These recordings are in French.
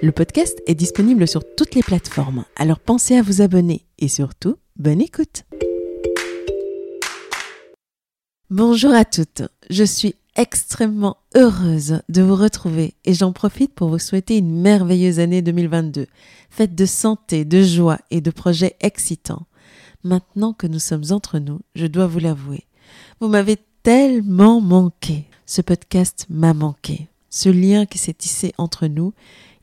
Le podcast est disponible sur toutes les plateformes, alors pensez à vous abonner et surtout, bonne écoute. Bonjour à toutes, je suis extrêmement heureuse de vous retrouver et j'en profite pour vous souhaiter une merveilleuse année 2022, faite de santé, de joie et de projets excitants. Maintenant que nous sommes entre nous, je dois vous l'avouer, vous m'avez tellement manqué. Ce podcast m'a manqué. Ce lien qui s'est tissé entre nous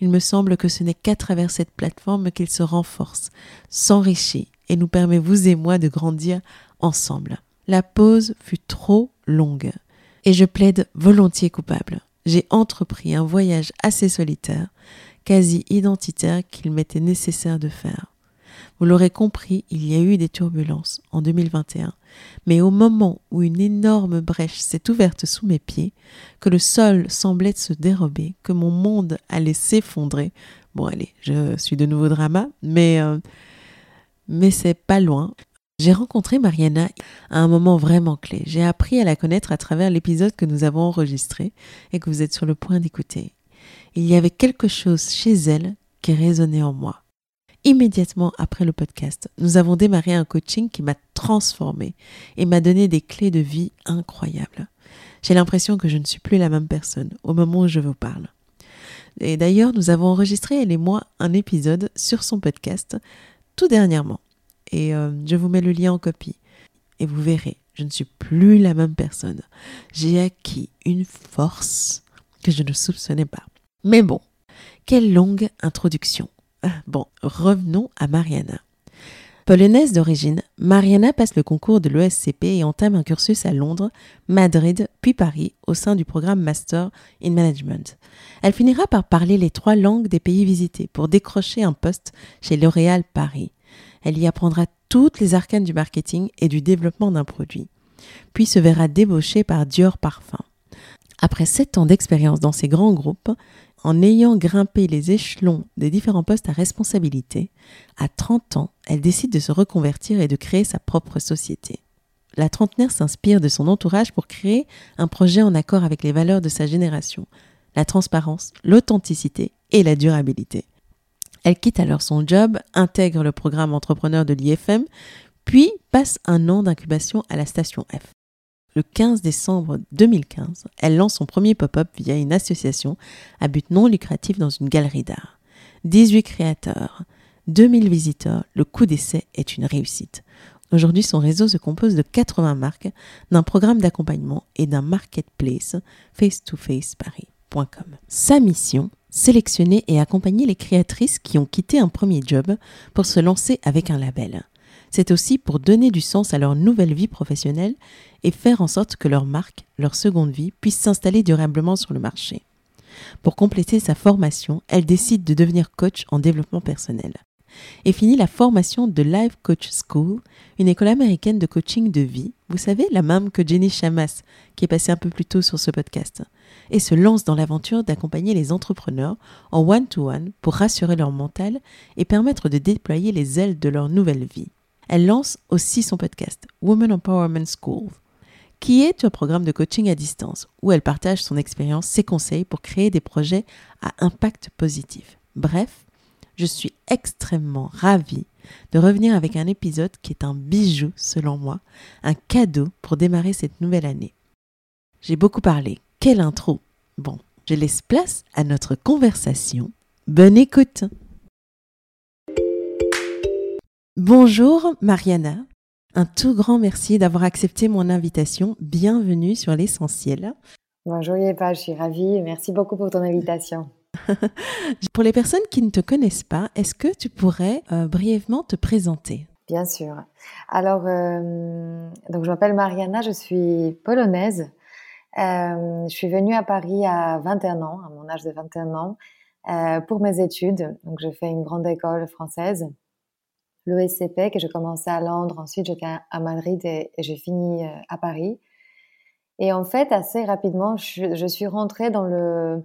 il me semble que ce n'est qu'à travers cette plateforme qu'il se renforce, s'enrichit et nous permet, vous et moi, de grandir ensemble. La pause fut trop longue et je plaide volontiers coupable. J'ai entrepris un voyage assez solitaire, quasi identitaire qu'il m'était nécessaire de faire. Vous l'aurez compris, il y a eu des turbulences en 2021, mais au moment où une énorme brèche s'est ouverte sous mes pieds, que le sol semblait se dérober, que mon monde allait s'effondrer, bon allez, je suis de nouveau drama, mais, euh, mais c'est pas loin. J'ai rencontré Mariana à un moment vraiment clé. J'ai appris à la connaître à travers l'épisode que nous avons enregistré et que vous êtes sur le point d'écouter. Il y avait quelque chose chez elle qui résonnait en moi immédiatement après le podcast, nous avons démarré un coaching qui m'a transformé et m'a donné des clés de vie incroyables. J'ai l'impression que je ne suis plus la même personne au moment où je vous parle. Et d'ailleurs, nous avons enregistré, elle et moi, un épisode sur son podcast tout dernièrement. Et euh, je vous mets le lien en copie. Et vous verrez, je ne suis plus la même personne. J'ai acquis une force que je ne soupçonnais pas. Mais bon, quelle longue introduction. Bon, revenons à Mariana. Polonaise d'origine, Mariana passe le concours de l'ESCP et entame un cursus à Londres, Madrid, puis Paris, au sein du programme Master in Management. Elle finira par parler les trois langues des pays visités pour décrocher un poste chez L'Oréal Paris. Elle y apprendra toutes les arcanes du marketing et du développement d'un produit, puis se verra débauchée par Dior Parfum. Après sept ans d'expérience dans ces grands groupes, en ayant grimpé les échelons des différents postes à responsabilité, à 30 ans, elle décide de se reconvertir et de créer sa propre société. La trentenaire s'inspire de son entourage pour créer un projet en accord avec les valeurs de sa génération, la transparence, l'authenticité et la durabilité. Elle quitte alors son job, intègre le programme entrepreneur de l'IFM, puis passe un an d'incubation à la station F le 15 décembre 2015, elle lance son premier pop-up via une association à but non lucratif dans une galerie d'art. 18 créateurs, 2000 visiteurs, le coup d'essai est une réussite. Aujourd'hui, son réseau se compose de 80 marques, d'un programme d'accompagnement et d'un marketplace face-to-face-paris.com. Sa mission sélectionner et accompagner les créatrices qui ont quitté un premier job pour se lancer avec un label c'est aussi pour donner du sens à leur nouvelle vie professionnelle et faire en sorte que leur marque, leur seconde vie, puisse s'installer durablement sur le marché. Pour compléter sa formation, elle décide de devenir coach en développement personnel et finit la formation de Life Coach School, une école américaine de coaching de vie, vous savez, la même que Jenny Chamas, qui est passée un peu plus tôt sur ce podcast, et se lance dans l'aventure d'accompagner les entrepreneurs en one-to-one -one pour rassurer leur mental et permettre de déployer les ailes de leur nouvelle vie. Elle lance aussi son podcast, Women Empowerment School, qui est un programme de coaching à distance où elle partage son expérience, ses conseils pour créer des projets à impact positif. Bref, je suis extrêmement ravie de revenir avec un épisode qui est un bijou selon moi, un cadeau pour démarrer cette nouvelle année. J'ai beaucoup parlé. Quelle intro Bon, je laisse place à notre conversation. Bonne écoute Bonjour Mariana. Un tout grand merci d'avoir accepté mon invitation. Bienvenue sur l'essentiel. Bonjour Yépa, je suis ravie. Merci beaucoup pour ton invitation. pour les personnes qui ne te connaissent pas, est-ce que tu pourrais euh, brièvement te présenter? Bien sûr. Alors, euh, donc je m'appelle Mariana, je suis polonaise. Euh, je suis venue à Paris à 21 ans, à mon âge de 21 ans, pour mes études. Donc, je fais une grande école française l'ESCP que j'ai commencé à Londres, ensuite j'étais à Madrid et, j'ai fini euh, à Paris. Et en fait, assez rapidement, je, suis rentrée dans le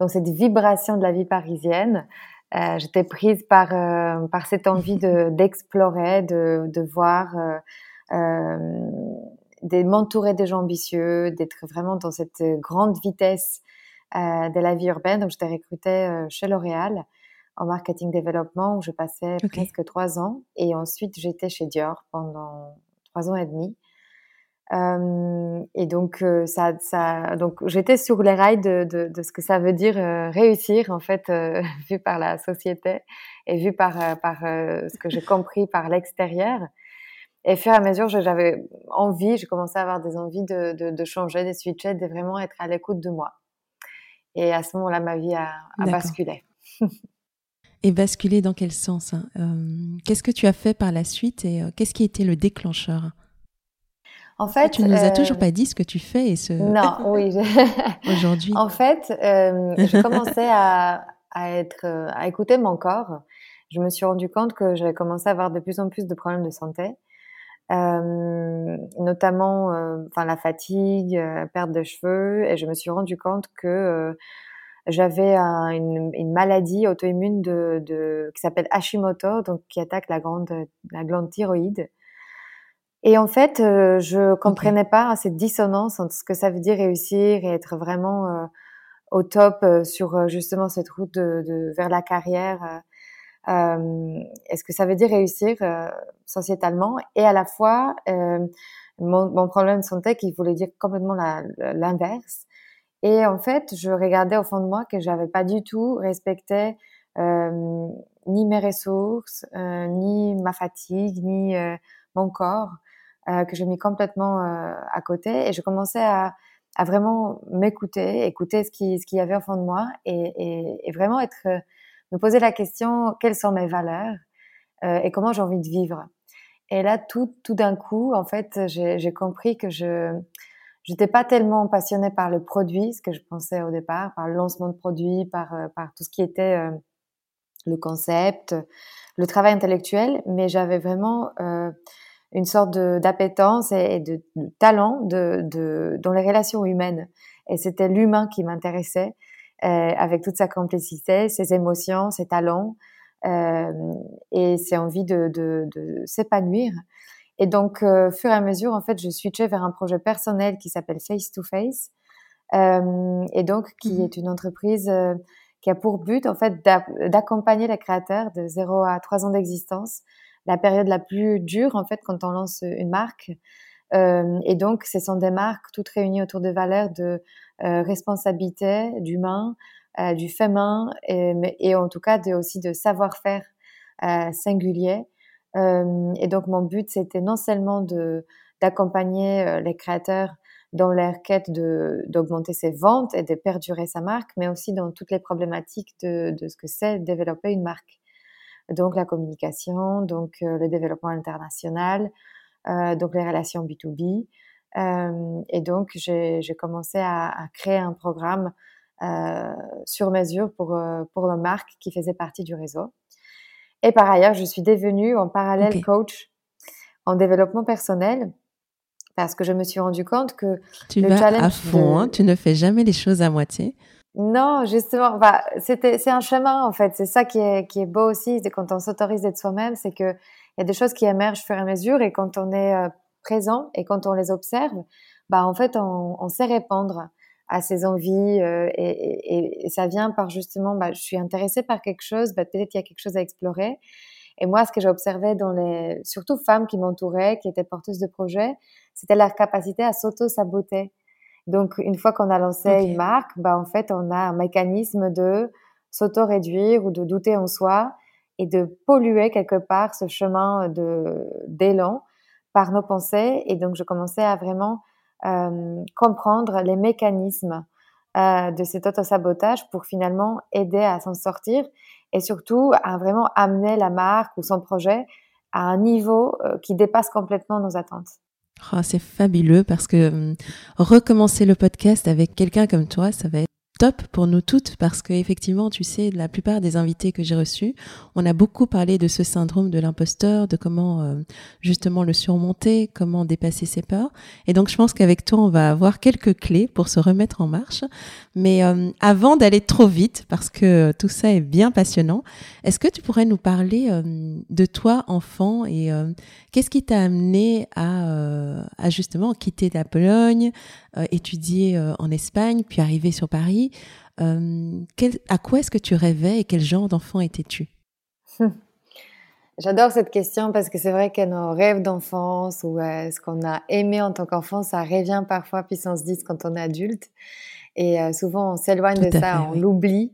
dans cette vibration de la vie parisienne. Euh, J'étais prise par euh, par cette envie de d'explorer, de, de voir, euh de m'entourer des gens ambitieux, d'être vraiment dans cette grande vitesse de la vie urbaine. Donc, j'étais recrutée chez L'Oréal en marketing développement où je passais presque trois ans. Et ensuite, j'étais chez Dior pendant trois ans et demi. Euh, et donc, euh, ça, ça, donc j'étais sur les rails de, de, de, ce que ça veut dire euh, réussir, en fait, vu par la société et vu par, par ce que j'ai compris par l'extérieur. Et au fur et à mesure, j'avais envie, j'ai commencé à avoir des envies de, de, de, changer, de switcher, de vraiment être à l'écoute de moi. Et à ce moment-là, ma vie a, a basculé. Et basculer dans quel sens hein? Euh, Qu'est-ce que tu as fait par la suite et euh, qu'est-ce qui était le déclencheur? En fait, tu nous as toujours euh, pas dit ce que tu fais et ce. Non, oui. Aujourd'hui. En fait, je commençais à, à être, à écouter mon corps. Je me suis rendu compte que j'avais commencé à avoir de plus en plus de problèmes de santé. Euh, notamment enfin la fatigue, perte de cheveux et je me suis rendu compte que j'avais une, une, maladie auto-immune de, de, qui s'appelle Hashimoto, donc qui attaque la grande la glande thyroïde. Et en fait, euh, je comprenais pas cette dissonance entre ce que ça veut dire réussir et être vraiment euh, au top euh, sur euh, justement cette route de, de vers la carrière. Est-ce que ça veut dire réussir sociétalement? Et à la fois mon, mon, problème de santé qui voulait dire complètement l'inverse et en fait, je regardais au fond de moi que j'avais pas du tout respecté euh, ni mes ressources, euh, ni ma fatigue, ni euh, mon corps, que j'ai mis complètement à côté. Et je commençais à, à vraiment m'écouter, écouter ce qui ce qu'il y avait au fond de moi, et, et, et, vraiment être me poser la question quelles sont mes valeurs et comment j'ai envie de vivre. Et là, tout tout d'un coup, en fait, j'ai compris que je J'étais pas tellement passionnée par le produit, ce que je pensais au départ, par le lancement de produits, par, euh, par tout ce qui était euh, le concept, le travail intellectuel, mais j'avais vraiment euh, une sorte d'appétence et, de, talent de, de, dans les relations humaines. Et c'était l'humain qui m'intéressait, euh, avec toute sa complexité, ses émotions, ses talents euh, et ses envies de, de s'épanouir. Et donc, euh, fur et à mesure, en fait, je switchais vers un projet personnel qui s'appelle Face to Face, euh, et donc qui mmh est une entreprise euh, qui a pour but, en fait, d'accompagner les créateurs de 0 à 3 ans d'existence, la période la plus dure, en fait, quand on lance une marque. Euh, et donc, ce sont des marques toutes réunies autour de valeurs de euh, responsabilité, d'humain, euh, du féminin, et, et, en tout cas de, aussi de savoir-faire singulier et donc mon but, c'était non seulement de d'accompagner euh, les créateurs dans leur quête de d'augmenter ses ventes et de perdurer sa marque, mais aussi dans toutes les problématiques de, de ce que c'est développer une marque. Donc la communication, donc euh, le développement international, euh, donc les relations B2B. Euh, et donc j'ai commencé à, à, créer un programme euh, sur mesure pour, pour une marque qui faisait partie du réseau. Et par ailleurs, je suis devenue en parallèle coach en développement personnel parce que je me suis rendu compte que tu le vas à fond, hein, tu ne fais jamais les choses à moitié. Non, justement, bah, c'était c'est un chemin en fait. C'est ça qui est qui est beau aussi, quand on s'autorise d'être soi-même, c'est que il y a des choses qui émergent au fur et à mesure et quand on est euh, présent et quand on les observe, bah en fait on, on sait répondre à ses envies euh, et, et, et, ça vient par justement, bah, je suis intéressée par quelque chose, bah, peut-être qu'il y a quelque chose à explorer. Et moi, ce que j'observais dans les, surtout femmes qui m'entouraient, qui étaient porteuses de projets, c'était leur capacité à s'auto-saboter. Donc, une fois qu'on a lancé une marque, bah, en fait, on a un mécanisme de s'auto-réduire ou de douter en soi et de polluer quelque part ce chemin de d'élan par nos pensées. Et donc, je commençais à vraiment comprendre les mécanismes euh, de cet auto-sabotage pour finalement aider à s'en sortir et surtout à vraiment amener la marque ou son projet à un niveau euh, qui dépasse complètement nos attentes. Oh, c'est fabuleux parce que hum, recommencer le podcast avec quelqu'un comme toi, ça va être top pour nous toutes parce que effectivement, tu sais, la plupart des invités que j'ai reçus, on a beaucoup parlé de ce syndrome de l'imposteur, de comment euh, justement le surmonter, comment dépasser ses peurs. Et donc, je pense qu'avec toi, on va avoir quelques clés pour se remettre en marche. Mais euh, avant d'aller trop vite, parce que tout ça est bien passionnant, est-ce que tu pourrais nous parler euh, de toi, enfant, et qu'est-ce qui t'a amené à, à justement quitter la Pologne, étudier en Espagne, puis arriver sur Paris euh, à quoi est-ce que tu rêvais et quel genre d'enfant étais-tu? J'adore cette question parce que c'est vrai que nos rêves d'enfance ou euh, ce qu'on a aimé en tant qu'enfant, ça revient parfois puissance 10 quand on est adulte. Et euh, souvent, on s'éloigne de ça, on l'oublie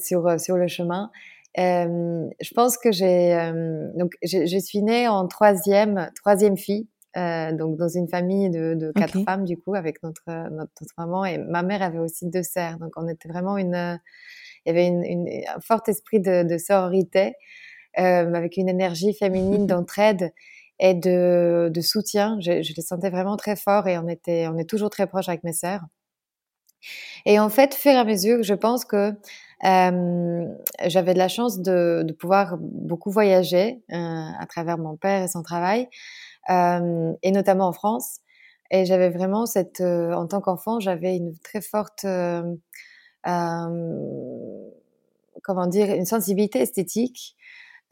sur, sur le chemin. je pense que j'ai donc je, suis née en troisième troisième fille euh, donc dans une famille de, de quatre femmes du coup avec notre, notre, maman et ma mère avait aussi deux sœurs. Donc on était vraiment une il y avait une, une, un fort esprit de, de sororité euh, avec une énergie féminine d'entraide et de, de soutien. Je, je les sentais vraiment très fort et on était on est toujours très proches avec mes sœurs. Et en fait, fur et à mesure, je pense que euh, j'avais de la chance de, de, pouvoir beaucoup voyager euh, à travers mon père et son travail. Euh, et notamment en France. Et j'avais vraiment cette, euh, en tant qu'enfant, j'avais une très forte, euh, comment dire, une sensibilité esthétique.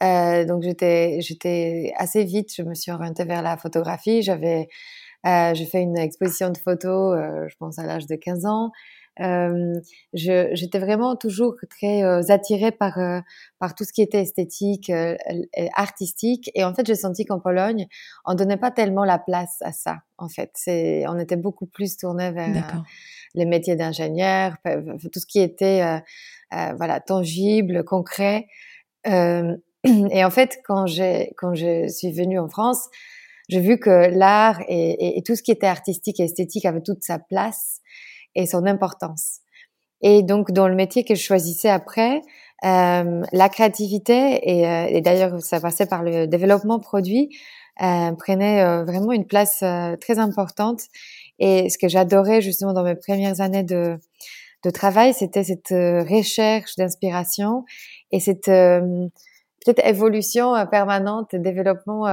Donc j'étais, j'étais assez vite, je me suis orientée vers la photographie. J'avais, j'ai fait une exposition de photos, je pense à l'âge de 15 ans. Euh, j'étais vraiment toujours très euh, attirée par euh, par tout ce qui était esthétique, artistique. Et en fait, j'ai senti qu'en Pologne, on donnait pas tellement la place à ça. En fait, c'est on était beaucoup plus tourné vers les métiers d'ingénieur, tout ce qui était voilà tangible, concret. et en fait, quand j'ai quand je suis venue en France, j'ai vu que l'art et, et, et, tout ce qui était artistique et esthétique avait toute sa place et son importance. Et donc, dans le métier que je choisissais après, euh, la créativité, et, euh, et d'ailleurs, ça passait par le développement produit, euh, prenait euh, vraiment une place euh, très importante. Et ce que j'adorais justement dans mes premières années de, de travail, c'était cette recherche d'inspiration et cette peut-être évolution permanente et développement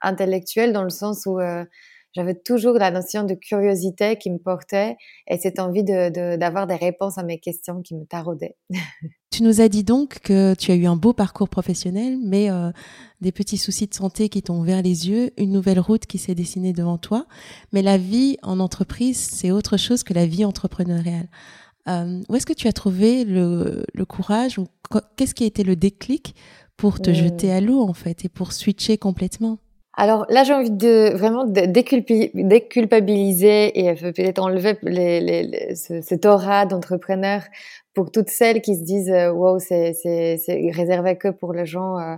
intellectuel dans le sens où j'avais toujours la notion de curiosité qui me portait et cette envie d'avoir de, des réponses à mes questions qui me taraudaient. tu nous as dit donc que tu as eu un beau parcours professionnel, mais euh, des petits soucis de santé qui t'ont ouvert les yeux, une nouvelle route qui s'est dessinée devant toi. Mais la vie en entreprise, c'est autre chose que la vie entrepreneuriale. Euh, où est-ce que tu as trouvé le, le courage ou qu'est-ce qui a été le déclic pour te mmh. jeter à l'eau en fait et pour switcher complètement? Alors là, j'ai envie de vraiment déculpabiliser et peut-être enlever les, les, cette aura d'entrepreneur pour toutes celles qui se disent euh, wow, c'est réservé que pour les gens euh,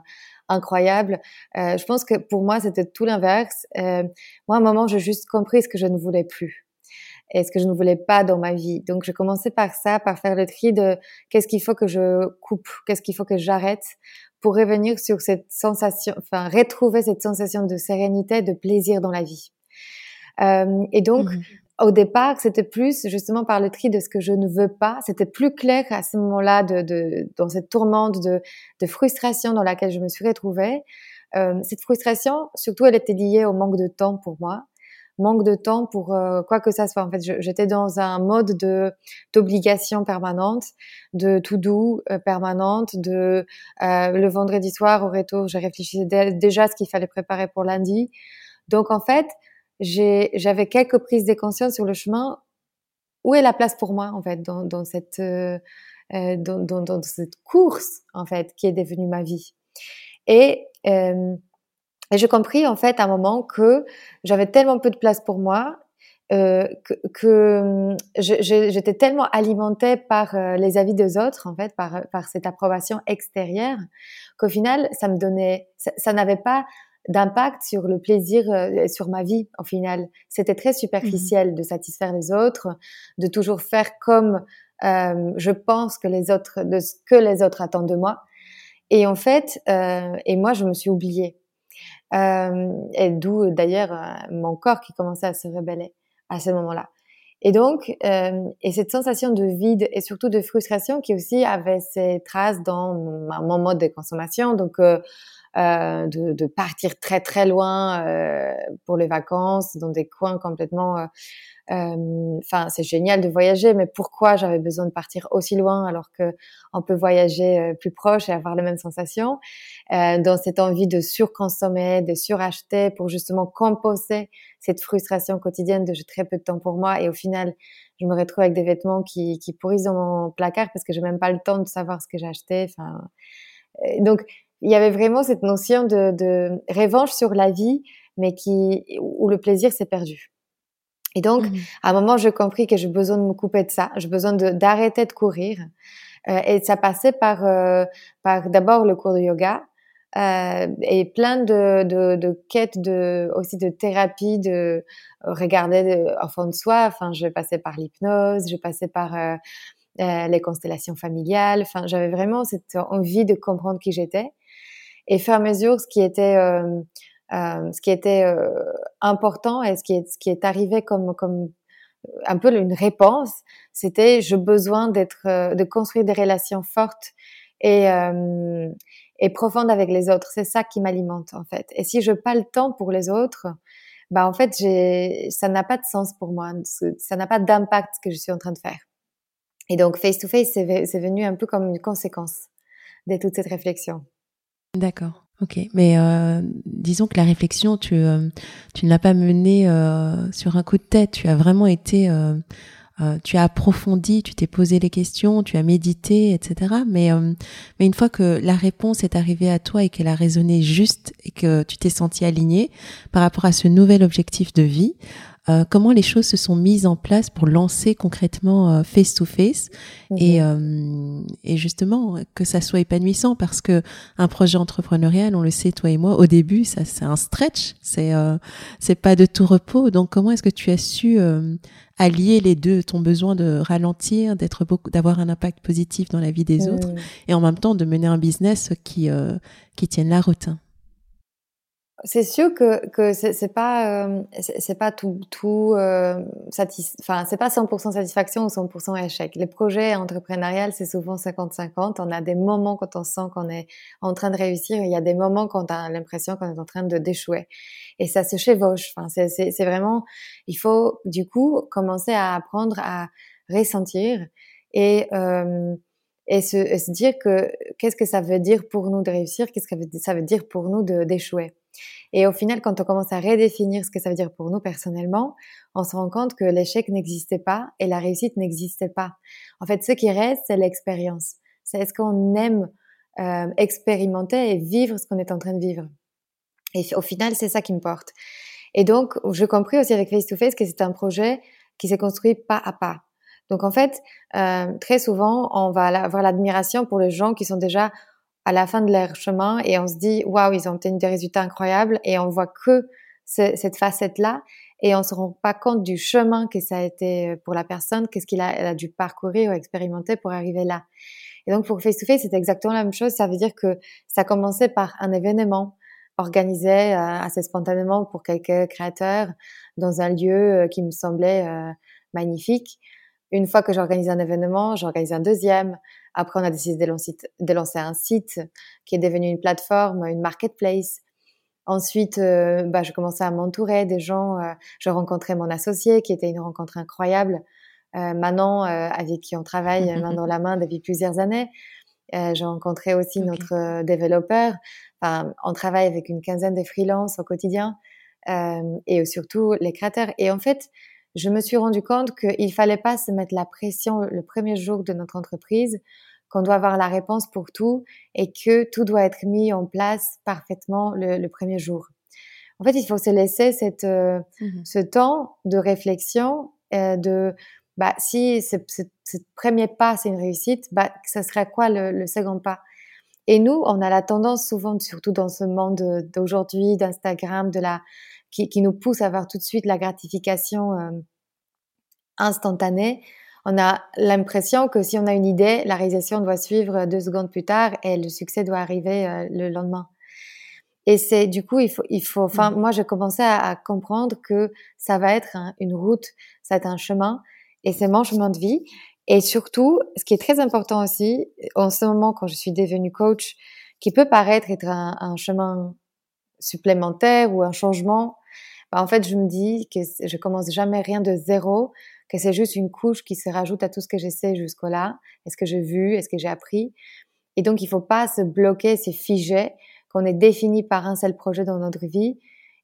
incroyables. Euh, je pense que pour moi, c'était tout l'inverse. Euh, moi, à un moment, j'ai juste compris ce que je ne voulais plus et ce que je ne voulais pas dans ma vie. Donc, je commençais par ça, par faire le tri de qu'est-ce qu'il faut que je coupe, qu'est-ce qu'il faut que j'arrête pour revenir sur cette sensation, enfin retrouver cette sensation de sérénité, de plaisir dans la vie. Euh, et donc, mmh au départ, c'était plus justement par le tri de ce que je ne veux pas. C'était plus clair à ce moment-là, de, de, dans cette tourmente de, de, frustration dans laquelle je me suis retrouvée. Euh, cette frustration, surtout, elle était liée au manque de temps pour moi manque de temps pour euh, quoi que ça soit. En fait, j'étais dans un mode de d'obligation permanente, de tout doux euh, permanente, de euh, le vendredi soir au retour, j'ai réfléchi déjà à ce qu'il fallait préparer pour lundi. Donc en fait, j'avais quelques prises de conscience sur le chemin. Où est la place pour moi en fait dans, dans cette euh, dans, dans, dans, cette course en fait qui est devenue ma vie? Et et j'ai compris en fait à un moment que j'avais tellement peu de place pour moi euh, que, que j'étais tellement alimentée par euh, les avis des autres, en fait, par, par cette approbation extérieure, qu'au final, ça me donnait, ça, n'avait pas d'impact sur le plaisir, euh, sur ma vie, au final. C'était très superficiel mmh de satisfaire les autres, de toujours faire comme euh, je pense que les autres, de ce que les autres attendent de moi. Et en fait, euh, et moi, je me suis oubliée. Euh, et d'où d'ailleurs mon corps qui commençait à se rebeller à ce moment-là. Et donc, euh, et cette sensation de vide et surtout de frustration qui aussi avait ses traces dans mon, mode de consommation, donc euh, euh, de, de, partir très très loin euh, pour les vacances dans des coins complètement euh, Enfin, c'est génial de voyager, mais pourquoi j'avais besoin de partir aussi loin alors que on peut voyager euh, plus proche et avoir les mêmes sensations? Euh, Dans cette envie de surconsommer, de suracheter pour justement composer cette frustration quotidienne de j'ai très peu de temps pour moi et au final je me retrouve avec des vêtements qui, qui pourrissent dans mon placard parce que j'ai même pas le temps de savoir ce que j'ai acheté. Enfin, euh, donc il y avait vraiment cette notion de, de revanche sur la vie, mais qui où le plaisir s'est perdu. Et donc, mmh à un moment, j'ai compris que j'ai besoin de me couper de ça. J'ai besoin d'arrêter de, courir. Euh, et ça passait par, euh, par d'abord le cours de yoga euh, et plein de, de, de, quêtes de, aussi de thérapie, de regarder au fond de soi. Enfin, je passais par l'hypnose, je passais par euh, euh, les constellations familiales. Enfin, j'avais vraiment cette envie de comprendre qui j'étais. Et faire mesure, ce qui était euh, ce qui était euh, important et ce qui est, arrivé comme, un peu une réponse, c'était j'ai besoin euh, de construire des relations fortes et, profondes avec les autres. C'est ça qui m'alimente en fait. Et si je pas le temps pour les autres, bah en fait ça n'a pas de sens pour moi. Ça n'a pas d'impact ce que je suis en train de faire. Et donc face to face, c'est venu un peu comme une conséquence de toute cette réflexion. D'accord. Ok, mais euh, disons que la réflexion, tu, euh, tu ne l'as pas menée euh, sur un coup de tête. Tu as vraiment été, tu as approfondi, tu t'es posé les questions, tu as médité, etc. Mais, mais une fois que la réponse est arrivée à toi et qu'elle a résonné juste et que tu t'es senti aligné par rapport à ce nouvel objectif de vie, euh, comment les choses se sont mises en place pour lancer concrètement face to face et, mhm. euh, et justement que ça soit épanouissant parce que un projet entrepreneurial, on le sait toi et moi, au début ça c'est un stretch, c'est euh, c'est pas de tout repos. Donc comment est-ce que tu as su allier les deux, ton besoin de ralentir, d'être beaucoup, d'avoir un impact positif dans la vie des autres et en même temps de mener un business qui qui tienne la route? C'est sûr que que c'est pas euh, c'est pas tout tout euh, enfin c'est pas 100% satisfaction ou 100% échec. Les projets entrepreneuriales c'est souvent 50-50. On a des moments quand on sent qu'on est en train de réussir, il y a des moments quand on a l'impression qu'on est en train de d'échouer. Et ça se chevauche. Enfin c'est c'est vraiment il faut du coup commencer à apprendre à ressentir et euh, et se, et se dire que qu'est-ce que ça veut dire pour nous de réussir, qu'est-ce que ça veut dire pour nous d'échouer? Et au final, quand on commence à redéfinir ce que ça veut dire pour nous personnellement, on se rend compte que l'échec n'existait pas et la réussite n'existait pas. En fait, ce qui reste, c'est l'expérience. C'est est-ce qu'on aime euh, expérimenter et vivre ce qu'on est en train de vivre. Et au final, c'est ça qui me porte. Et donc, je compris aussi avec Face to Face que c'est un projet qui s'est construit pas à pas. Donc en fait, euh, très souvent, on va avoir l'admiration pour les gens qui sont déjà à la fin de leur chemin et on se dit waouh ils ont obtenu des résultats incroyables et on voit que cette facette là et on se rend pas compte du chemin que ça a été pour la personne, qu'est-ce qu'il a, a, dû parcourir ou expérimenter pour arriver là. Et donc pour Face to Face, c'est exactement la même chose. Ça veut dire que ça a commencé par un événement organisé euh, assez spontanément pour quelques créateurs dans un lieu euh, qui me semblait euh, magnifique. Une fois que j'organise un événement, j'organise un deuxième. Après, on a décidé de lancer, un site qui est devenu une plateforme, une marketplace. Ensuite, euh, bah, je commençais à m'entourer des gens. Euh, je rencontrais mon associé, qui était une rencontre incroyable. Euh, Manon, avec qui on travaille main dans la main depuis plusieurs années. j'ai rencontré aussi notre développeur. Enfin, on travaille avec une quinzaine de freelances au quotidien et surtout les créateurs. Et en fait, je me suis rendu compte qu'il fallait pas se mettre la pression le premier jour de notre entreprise, qu'on doit avoir la réponse pour tout et que tout doit être mis en place parfaitement le, premier jour. en fait, il faut se laisser cette, euh, mmh ce temps de réflexion, euh, de bah, si ce, premier pas c'est une réussite, bah, ça serait quoi le, le, second pas? Et nous, on a la tendance souvent, surtout dans ce monde d'aujourd'hui, d'Instagram, de la qui, qui, nous pousse à avoir tout de suite la gratification euh, instantanée. On a l'impression que si on a une idée, la réalisation doit suivre deux secondes plus tard et le succès doit arriver euh, le lendemain. Et c'est du coup, il faut, il faut. Enfin, mmh. moi, j'ai commencé à, à, comprendre que ça va être une route, ça va être un chemin, et c'est mon chemin de vie. Et surtout, ce qui est très important aussi, en ce moment, quand je suis devenue coach, qui peut paraître être un, un chemin supplémentaire ou un changement, bah, en fait, je me dis que je commence jamais rien de zéro, que c'est juste une couche qui se rajoute à tout ce que j'essaie jusqu'au là, est-ce que j'ai vu, est-ce que j'ai appris? Et donc, il faut pas se bloquer, se figer qu'on est défini par un seul projet dans notre vie.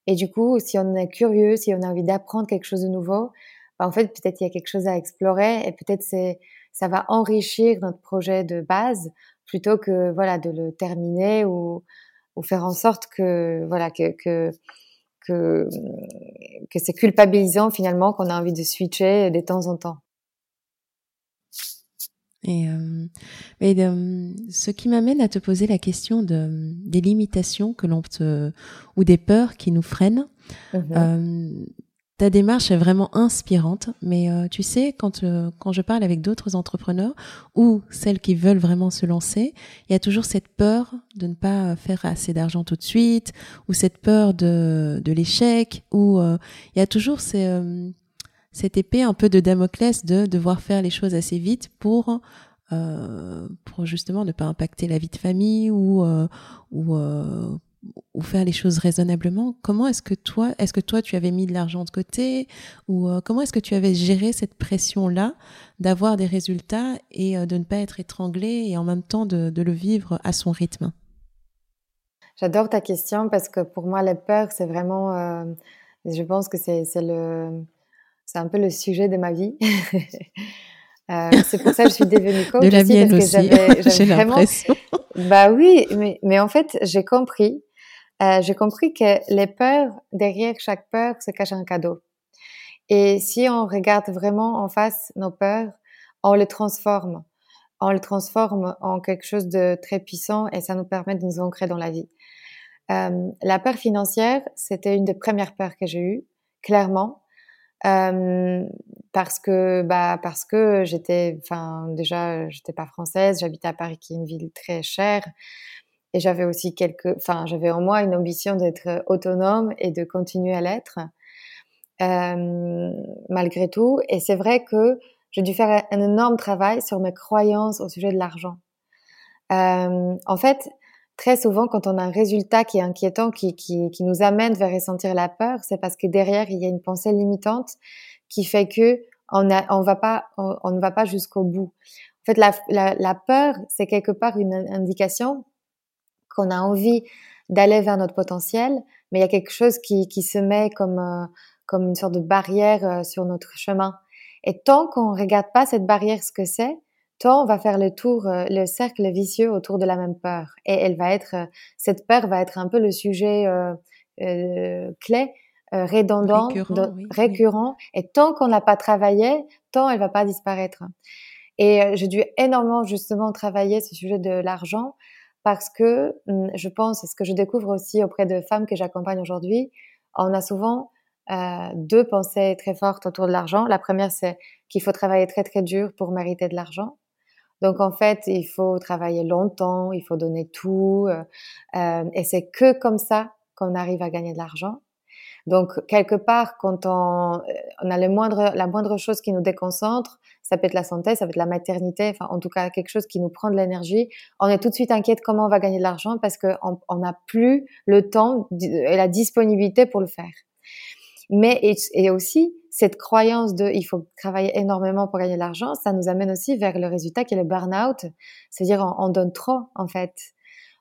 Et du coup, si on est curieux, si on a envie d'apprendre quelque chose de nouveau, bah en fait, peut-être il y a quelque chose à explorer et peut-être c'est, ça va enrichir notre projet de base plutôt que, voilà, de le terminer ou, ou faire en sorte que, voilà, que, que, que, que c'est culpabilisant finalement qu'on a envie de switcher de temps en temps. Et, euh, euh, ce qui m'amène à te poser la question de, des limitations que l'on te, ou des peurs qui nous freinent. Mm-hmm. Euh, ta démarche est vraiment inspirante, mais euh, tu sais, quand, quand je parle avec d'autres entrepreneurs ou celles qui veulent vraiment se lancer, il y a toujours cette peur de ne pas faire assez d'argent tout de suite, ou cette peur de, de l'échec, ou il y a toujours cette épée un peu de Damoclès de devoir faire les choses assez vite pour euh, pour justement ne pas impacter la vie de famille ou euh, ou, euh, ou faire les choses raisonnablement. Comment est-ce que toi, est-ce que toi tu avais mis de l'argent de côté ou comment est-ce que tu avais géré cette pression là d'avoir des résultats et de ne pas être étranglé et en même temps de, de le vivre à son rythme? J'adore ta question parce que pour moi les peurs c'est vraiment, je pense que c'est le c'est un peu le sujet de ma vie. euh, c'est pour ça que je suis devenue coach. De la mienne aussi, j'ai l'impression. Bah oui, mais, mais en fait, j'ai compris. Euh, j'ai compris que les peurs, derrière chaque peur, se cache un cadeau. Et si on regarde vraiment en face nos peurs, on les transforme. On les transforme en quelque chose de très puissant et ça nous permet de nous ancrer dans la vie. Euh, la peur financière, c'était une des premières peurs que j'ai eues, clairement. Euh, parce que bah parce que j'étais enfin déjà j'étais pas française j'habitais à Paris qui est une ville très chère et j'avais aussi quelques enfin j'avais en moi une ambition d'être autonome et de continuer à l'être euh, malgré tout et c'est vrai que j'ai dû faire un énorme travail sur mes croyances au sujet de l'argent euh, en fait très souvent, quand on a un résultat qui est inquiétant, qui, qui, qui nous amène vers ressentir la peur, c'est parce que derrière, il y a une pensée limitante qui fait que on, a, on, va pas, on, ne va pas jusqu'au bout. En fait, la, la peur, c'est quelque part une indication qu'on a envie d'aller vers notre potentiel, mais il y a quelque chose qui, qui se met comme, euh, comme une sorte de barrière euh, sur notre chemin. Et tant qu'on regarde pas cette barrière, ce que c'est, toi, on va faire le tour, euh, le cercle vicieux autour de la même peur. Et elle va être, cette peur va être un peu le sujet clé, redondant, récurrent. Et tant qu'on n'a pas travaillé, tant elle va pas disparaître. Et j'ai dû énormément justement travailler ce sujet de l'argent parce que hum, je pense, ce que je découvre aussi auprès de femmes que j'accompagne aujourd'hui, on a souvent euh, deux pensées très fortes autour de l'argent. La première, c'est qu'il faut travailler très très dur pour mériter de l'argent. Donc en fait, il faut travailler longtemps, il faut donner tout, euh, euh, et c'est que comme ça qu'on arrive à gagner de l'argent. Donc quelque part, quand on, on a le moindre, la moindre chose qui nous déconcentre, ça peut être la santé, ça peut être la maternité, enfin en tout cas quelque chose qui nous prend de l'énergie, on est tout de suite inquiète comment on va gagner de l'argent parce qu'on n'a plus le temps et la disponibilité pour le faire. Mais et, aussi cette croyance de il faut travailler énormément pour gagner de l'argent, ça nous amène aussi vers le résultat qui est le burn-out, c'est-à-dire on, donne trop en fait,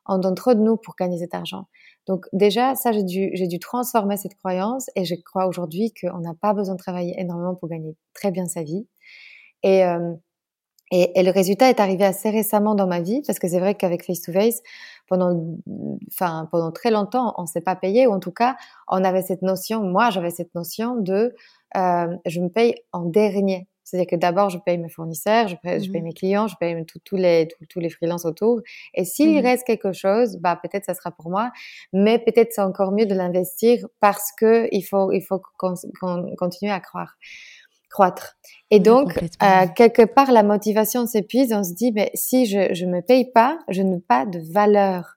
on donne trop de nous pour gagner cet argent. Donc déjà ça j'ai dû j'ai dû transformer cette croyance et je crois aujourd'hui qu'on n'a pas besoin de travailler énormément pour gagner très bien sa vie. Et euh, Et, et, le résultat est arrivé assez récemment dans ma vie, parce que c'est vrai qu'avec Face to Face, pendant, enfin, pendant très longtemps, on s'est pas payé, ou en tout cas, on avait cette notion, moi j'avais cette notion de, euh, je me paye en dernier. C'est-à-dire que d'abord, je paye mes fournisseurs, je paye, je paye mmh mes clients, je paye tous les, tous les freelances autour. Et s'il mmh reste quelque chose, bah, peut-être ça sera pour moi. Mais peut-être c'est encore mieux de l'investir parce que il faut, il faut qu'on, continue à croire croître. Et donc, euh, quelque part, la motivation s'épuise. On se dit, mais si je je me paye pas, je n'ai pas de valeur.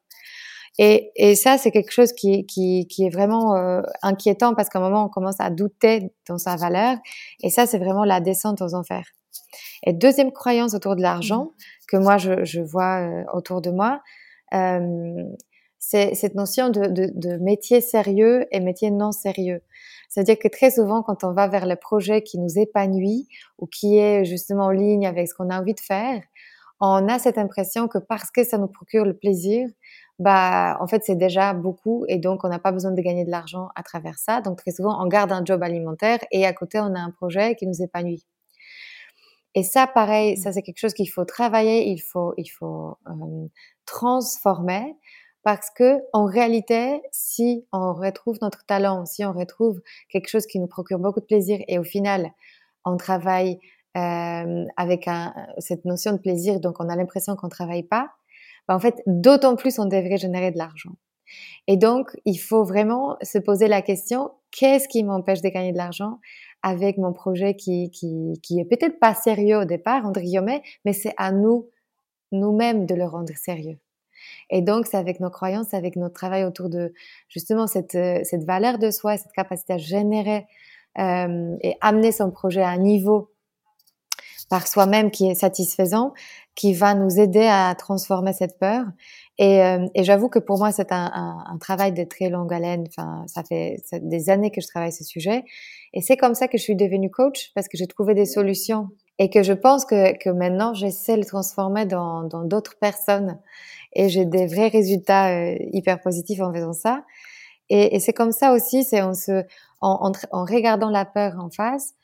Et, et ça, c'est quelque chose qui, qui, qui est vraiment euh, inquiétant parce qu'à un moment, on commence à douter dans sa valeur. Et ça, c'est vraiment la descente aux enfers. Et deuxième croyance autour de l'argent mmh. que moi, je, je vois euh, autour de moi, euh, c'est cette notion de, de, de, métier sérieux et métier non sérieux. C'est-à-dire que très souvent, quand on va vers le projet qui nous épanouit ou qui est justement en ligne avec ce qu'on a envie de faire, on a cette impression que parce que ça nous procure le plaisir, bah en fait c'est déjà beaucoup et donc on n'a pas besoin de gagner de l'argent à travers ça. Donc très souvent on garde un job alimentaire et à côté on a un projet qui nous épanouit. Et ça pareil, ça c'est quelque chose qu'il faut travailler, il faut il faut euh, transformer parce que en réalité, si on retrouve notre talent, si on retrouve quelque chose qui nous procure beaucoup de plaisir et au final on travaille euh, avec un, cette notion de plaisir, donc on a l'impression qu'on travaille pas, bah, en fait, d'autant plus on devrait générer de l'argent. Et donc, il faut vraiment se poser la question, qu'est-ce qui m'empêche de gagner de l'argent avec mon projet qui, qui, qui est peut-être pas sérieux au départ, entre guillemets, mais c'est à nous, nous-mêmes, de le rendre sérieux. Et donc, c'est avec nos croyances, avec notre travail autour de justement cette, cette valeur de soi, cette capacité à générer euh, et amener son projet à un niveau par soi-même qui est satisfaisant, qui va nous aider à transformer cette peur. Et, euh, et j'avoue que pour moi, c'est un, un, un, travail de très longue haleine. Enfin, ça fait des années que je travaille ce sujet. Et c'est comme ça que je suis devenue coach parce que j'ai trouvé des solutions et que je pense que, que maintenant, j'essaie de le transformer dans d'autres personnes. Et j'ai des vrais résultats euh, hyper positifs en faisant ça. Et, et c'est comme ça aussi, c'est en en, en, en, regardant la peur en face,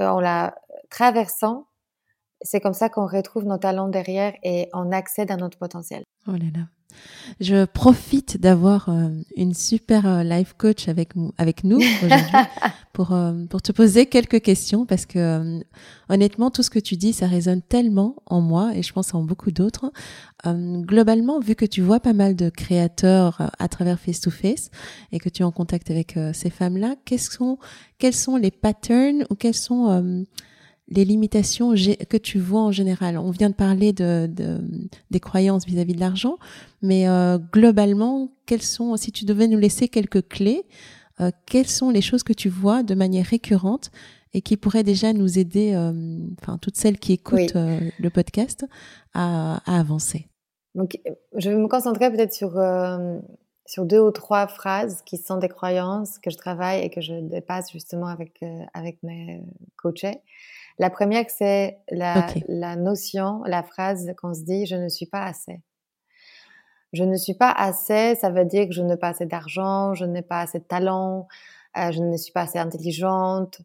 euh, en la traversant, c'est comme ça qu'on retrouve nos talents derrière et on accède à notre potentiel. Oh là là. Je profite d'avoir euh, une super euh, life coach avec, avec nous aujourd'hui pour, euh, pour te poser quelques questions parce que honnêtement, tout ce que tu dis, ça résonne tellement en moi et je pense en beaucoup d'autres. globalement, vu que tu vois pas mal de créateurs à travers Face to Face et que tu es en contact avec ces femmes-là, quels sont, quels sont les patterns ou quels sont les limitations que tu vois en général. On vient de parler de, des croyances vis-à-vis de l'argent, mais euh, globalement, quelles sont, si tu devais nous laisser quelques clés, euh, quelles sont les choses que tu vois de manière récurrente et qui pourraient déjà nous aider, euh, enfin toutes celles qui écoutent le podcast, à, à, avancer? Donc, je vais me concentrer peut-être sur sur deux ou trois phrases qui sont des croyances que je travaille et que je dépasse justement avec avec mes coachés. La première, c'est la, la, notion, la phrase qu'on se dit, je ne suis pas assez. Je ne suis pas assez, ça veut dire que je n'ai pas assez d'argent, je n'ai pas assez de talent, euh, je ne suis pas assez intelligente.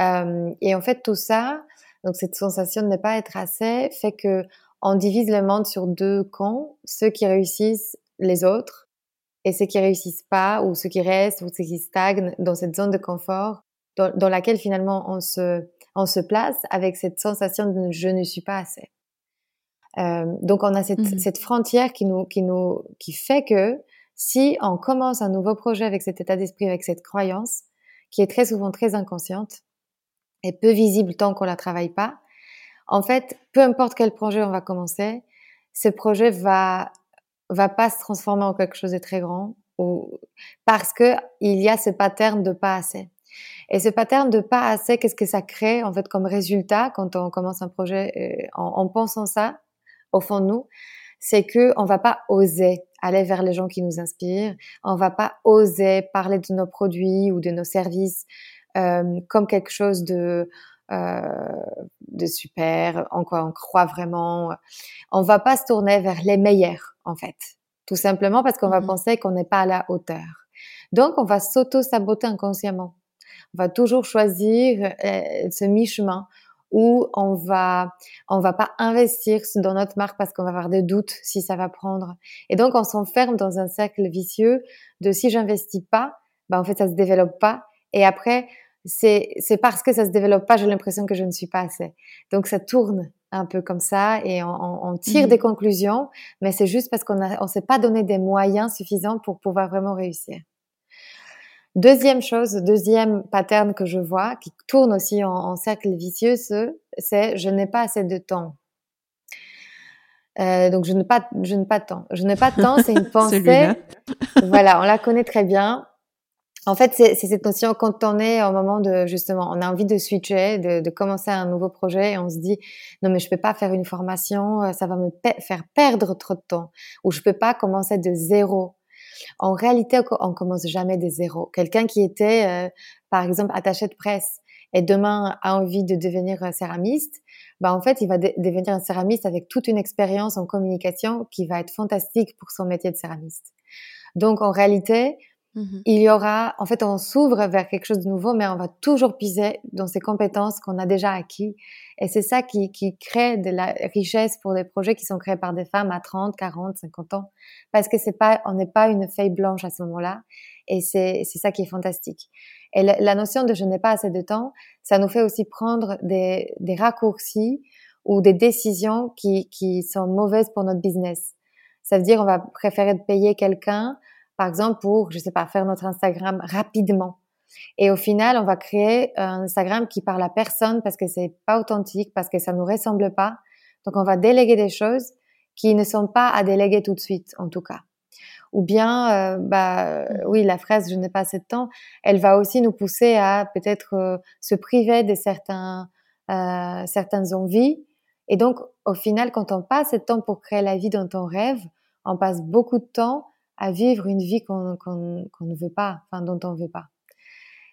Euh, et en fait, tout ça, donc cette sensation de ne pas être assez, fait que on divise le monde sur deux camps, ceux qui réussissent, les autres, et ceux qui réussissent pas, ou ceux qui restent, ou ceux qui stagnent dans cette zone de confort, dans, dans laquelle finalement on se on se place avec cette sensation de je ne suis pas assez. Euh, donc on a cette, mmh cette, frontière qui nous, qui nous, qui fait que si on commence un nouveau projet avec cet état d'esprit, avec cette croyance, qui est très souvent très inconsciente et peu visible tant qu'on la travaille pas, en fait, peu importe quel projet on va commencer, ce projet va va pas se transformer en quelque chose de très grand ou parce que il y a ce pattern de pas assez. Et ce pattern de pas assez, qu'est-ce que ça crée en fait comme résultat quand on commence un projet euh, en, en, pensant ça au fond de nous, c'est que on va pas oser aller vers les gens qui nous inspirent, on va pas oser parler de nos produits ou de nos services euh, comme quelque chose de euh, de super, en quoi on croit vraiment. On va pas se tourner vers les meilleurs en fait, tout simplement parce qu'on va mmh penser qu'on n'est pas à la hauteur. Donc on va s'auto-saboter inconsciemment va toujours choisir euh, ce mi-chemin où on va on va pas investir dans notre marque parce qu'on va avoir des doutes si ça va prendre. Et donc on s'enferme dans un cercle vicieux de si j'investis pas, bah en fait ça se développe pas. Et après c'est c'est parce que ça se développe pas, j'ai l'impression que je ne suis pas assez. Donc ça tourne un peu comme ça et on, on, tire mmh des conclusions, mais c'est juste parce qu'on a on s'est pas donné des moyens suffisants pour pouvoir vraiment réussir. Deuxième chose, deuxième pattern que je vois, qui tourne aussi en, cercle vicieux, c'est je n'ai pas assez de temps. Euh, donc je n'ai pas, je n'ai pas de temps. Je n'ai pas de temps, c'est une pensée. voilà, on la connaît très bien. En fait, c'est cette notion quand on est au moment de justement, on a envie de switcher, de, de, commencer un nouveau projet et on se dit non mais je peux pas faire une formation, euh, ça va me faire perdre trop de temps ou je peux pas commencer de zéro. En réalité, on commence jamais des zéros. Quelqu'un qui était, euh, par exemple, attaché de presse et demain a envie de devenir un céramiste, bah en fait, il va devenir un céramiste avec toute une expérience en communication qui va être fantastique pour son métier de céramiste. Donc, en réalité, Mmh il y aura, en fait, on s'ouvre vers quelque chose de nouveau, mais on va toujours piser dans ces compétences qu'on a déjà acquis. Et c'est ça qui, qui crée de la richesse pour des projets qui sont créés par des femmes à 30, 40, 50 ans. Parce que c'est pas, on n'est pas une feuille blanche à ce moment-là. Et c'est, ça qui est fantastique. Et la, notion de je n'ai pas assez de temps, ça nous fait aussi prendre des, des raccourcis ou des décisions qui, qui sont mauvaises pour notre business. Ça veut dire on va préférer de payer quelqu'un par exemple, pour, je sais pas, faire notre Instagram rapidement. Et au final, on va créer un Instagram qui parle à personne parce que c'est pas authentique, parce que ça nous ressemble pas. Donc, on va déléguer des choses qui ne sont pas à déléguer tout de suite, en tout cas. Ou bien, euh, bah, mmh. oui, la phrase "je n'ai pas assez de temps", elle va aussi nous pousser à peut-être euh, se priver de certains, euh, certaines envies. Et donc, au final, quand on passe ce temps pour créer la vie dont on rêve, on passe beaucoup de temps à vivre une vie qu'on ne veut pas, enfin dont on ne veut pas.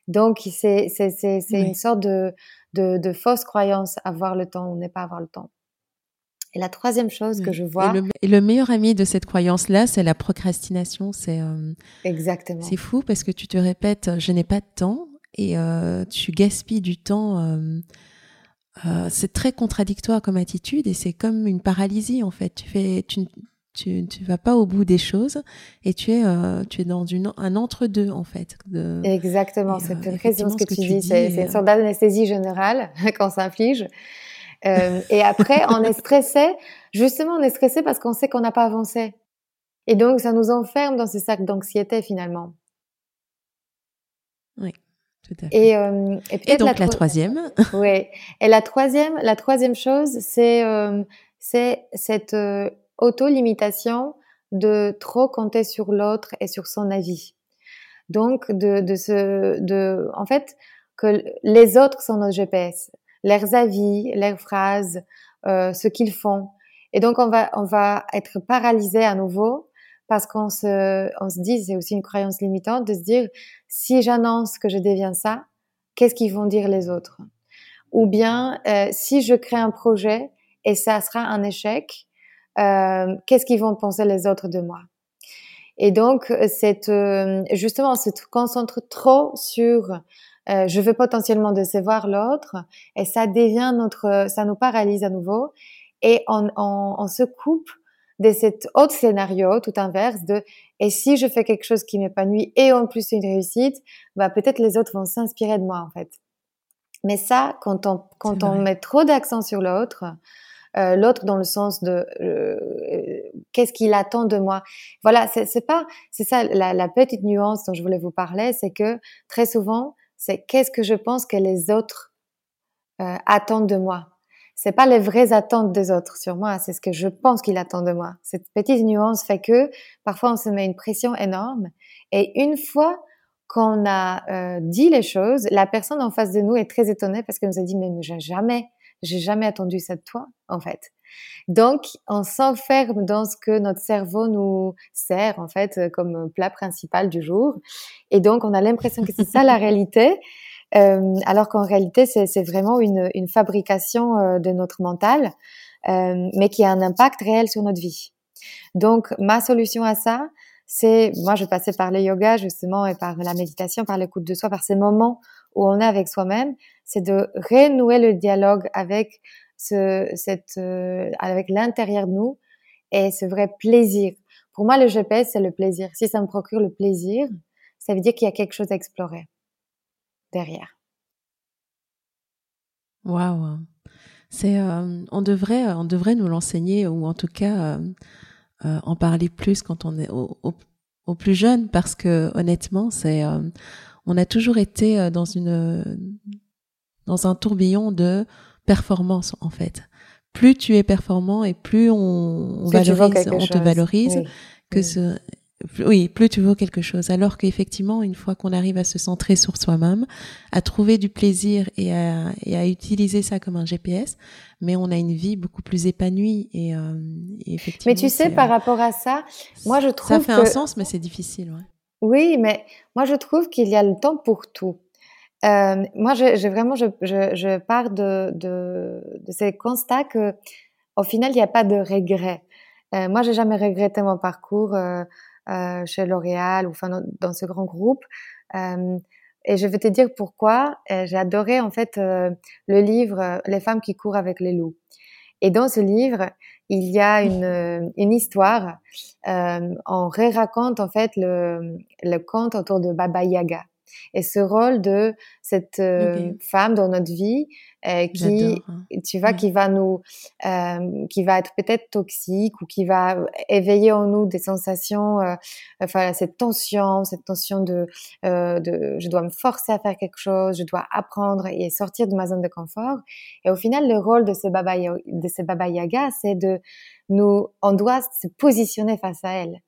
Donc c'est une sorte de, de, de fausse croyance avoir le temps ou n'est pas avoir le temps. Et la troisième chose que je vois. Et le, meilleur ami de cette croyance-là, c'est la procrastination. C'est euh, exactement. C'est fou parce que tu te répètes, je n'ai pas de temps, et euh, tu gaspilles du temps. Euh, euh, c'est très contradictoire comme attitude et c'est comme une paralysie en fait. Tu fais, tu, tu tu vas pas au bout des choses et tu es euh, tu es dans une un entre deux en fait de... exactement c'est euh, précisément ce que, tu, dis, c'est une sorte d'anesthésie générale qu'on s'inflige euh, et après on est stressé justement on est stressé parce qu'on sait qu'on n'a pas avancé et donc ça nous enferme dans ce cercle d'anxiété finalement oui tout à fait. Et, euh, et, donc la, troisième. oui. Et la troisième, la troisième chose, c'est euh, c'est cette auto-limitation de trop compter sur l'autre et sur son avis. Donc, de, de ce, de, en fait, que les autres sont nos GPS, leurs avis, leurs phrases, euh, ce qu'ils font. Et donc, on va, on va être paralysé à nouveau parce qu'on se, on se dit, c'est aussi une croyance limitante de se dire, si j'annonce que je deviens ça, qu'est-ce qu'ils vont dire les autres? Ou bien, euh, si je crée un projet et ça sera un échec, qu'est-ce qu'ils vont penser les autres de moi? Et donc, cette, euh, justement, on se concentre trop sur euh, je veux potentiellement décevoir l'autre et ça devient notre, ça nous paralyse à nouveau et on, on, on se coupe de cet autre scénario tout inverse de et si je fais quelque chose qui m'épanouit et en plus une réussite, bah peut-être les autres vont s'inspirer de moi en fait. Mais ça, quand on quand on met trop d'accent sur l'autre, euh, l'autre dans le sens de euh, qu'est-ce qu'il attend de moi. Voilà, c'est pas, c'est ça la, la, petite nuance dont je voulais vous parler, c'est que très souvent, c'est qu'est-ce que je pense que les autres euh, attendent de moi. C'est pas les vraies attentes des autres sur moi, c'est ce que je pense qu'ils attendent de moi. Cette petite nuance fait que parfois on se met une pression énorme et une fois qu'on a euh, dit les choses, la personne en face de nous est très étonnée parce qu'elle nous a dit mais j'ai jamais j'ai jamais attendu ça de toi, en fait. Donc, on s'enferme dans ce que notre cerveau nous sert, en fait, comme plat principal du jour. Et donc, on a l'impression que c'est ça la réalité, euh, alors qu'en réalité, c'est vraiment une, une fabrication euh, de notre mental, euh, mais qui a un impact réel sur notre vie. Donc, ma solution à ça, c'est, moi, je passais par le yoga, justement, et par la méditation, par l'écoute de soi, par ces moments où on est avec soi-même, c'est de renouer le dialogue avec euh, avec l'intérieur de nous et ce vrai plaisir. Pour moi, le GPS, c'est le plaisir. Si ça me procure le plaisir, ça veut dire qu'il y a quelque chose à explorer derrière. Waouh. C'est, euh, on devrait, on devrait nous l'enseigner ou en tout cas euh, en parler plus quand on est au, au, plus jeune parce que honnêtement, c'est, on a toujours été dans une, dans un tourbillon de performance en fait. Plus tu es performant et plus on, valorise, on te valorise, que ce, oui, plus tu vaux quelque chose. Alors qu'effectivement, une fois qu'on arrive à se centrer sur soi-même, à trouver du plaisir et à, et à, utiliser ça comme un GPS, mais on a une vie beaucoup plus épanouie et, euh, effectivement. Mais tu sais, par euh, rapport à ça, moi je trouve ça fait un sens, mais c'est difficile. Ouais. Oui, mais moi je trouve qu'il y a le temps pour tout. Euh, moi, j'ai vraiment, je, je, je pars de, de, de, ces constats que, au final, il n'y a pas de regret. Euh, moi, j'ai jamais regretté mon parcours euh, euh chez L'Oréal ou dans ce grand groupe. Et je vais te dire pourquoi. J'ai adoré en fait le livre Les femmes qui courent avec les loups. Et dans ce livre, il y a une, une histoire. on ré-raconte en fait le, le conte autour de Baba Yaga et ce rôle de cette euh, femme dans notre vie euh, qui, hein. tu vois, qui va nous, euh, qui va être peut-être toxique ou qui va éveiller en nous des sensations, enfin cette tension, cette tension de, de, je dois me forcer à faire quelque chose, je dois apprendre et sortir de ma zone de confort. Et au final, le rôle de ces baba, de ces baba yaga, c'est de nous, on doit se positionner face à elle.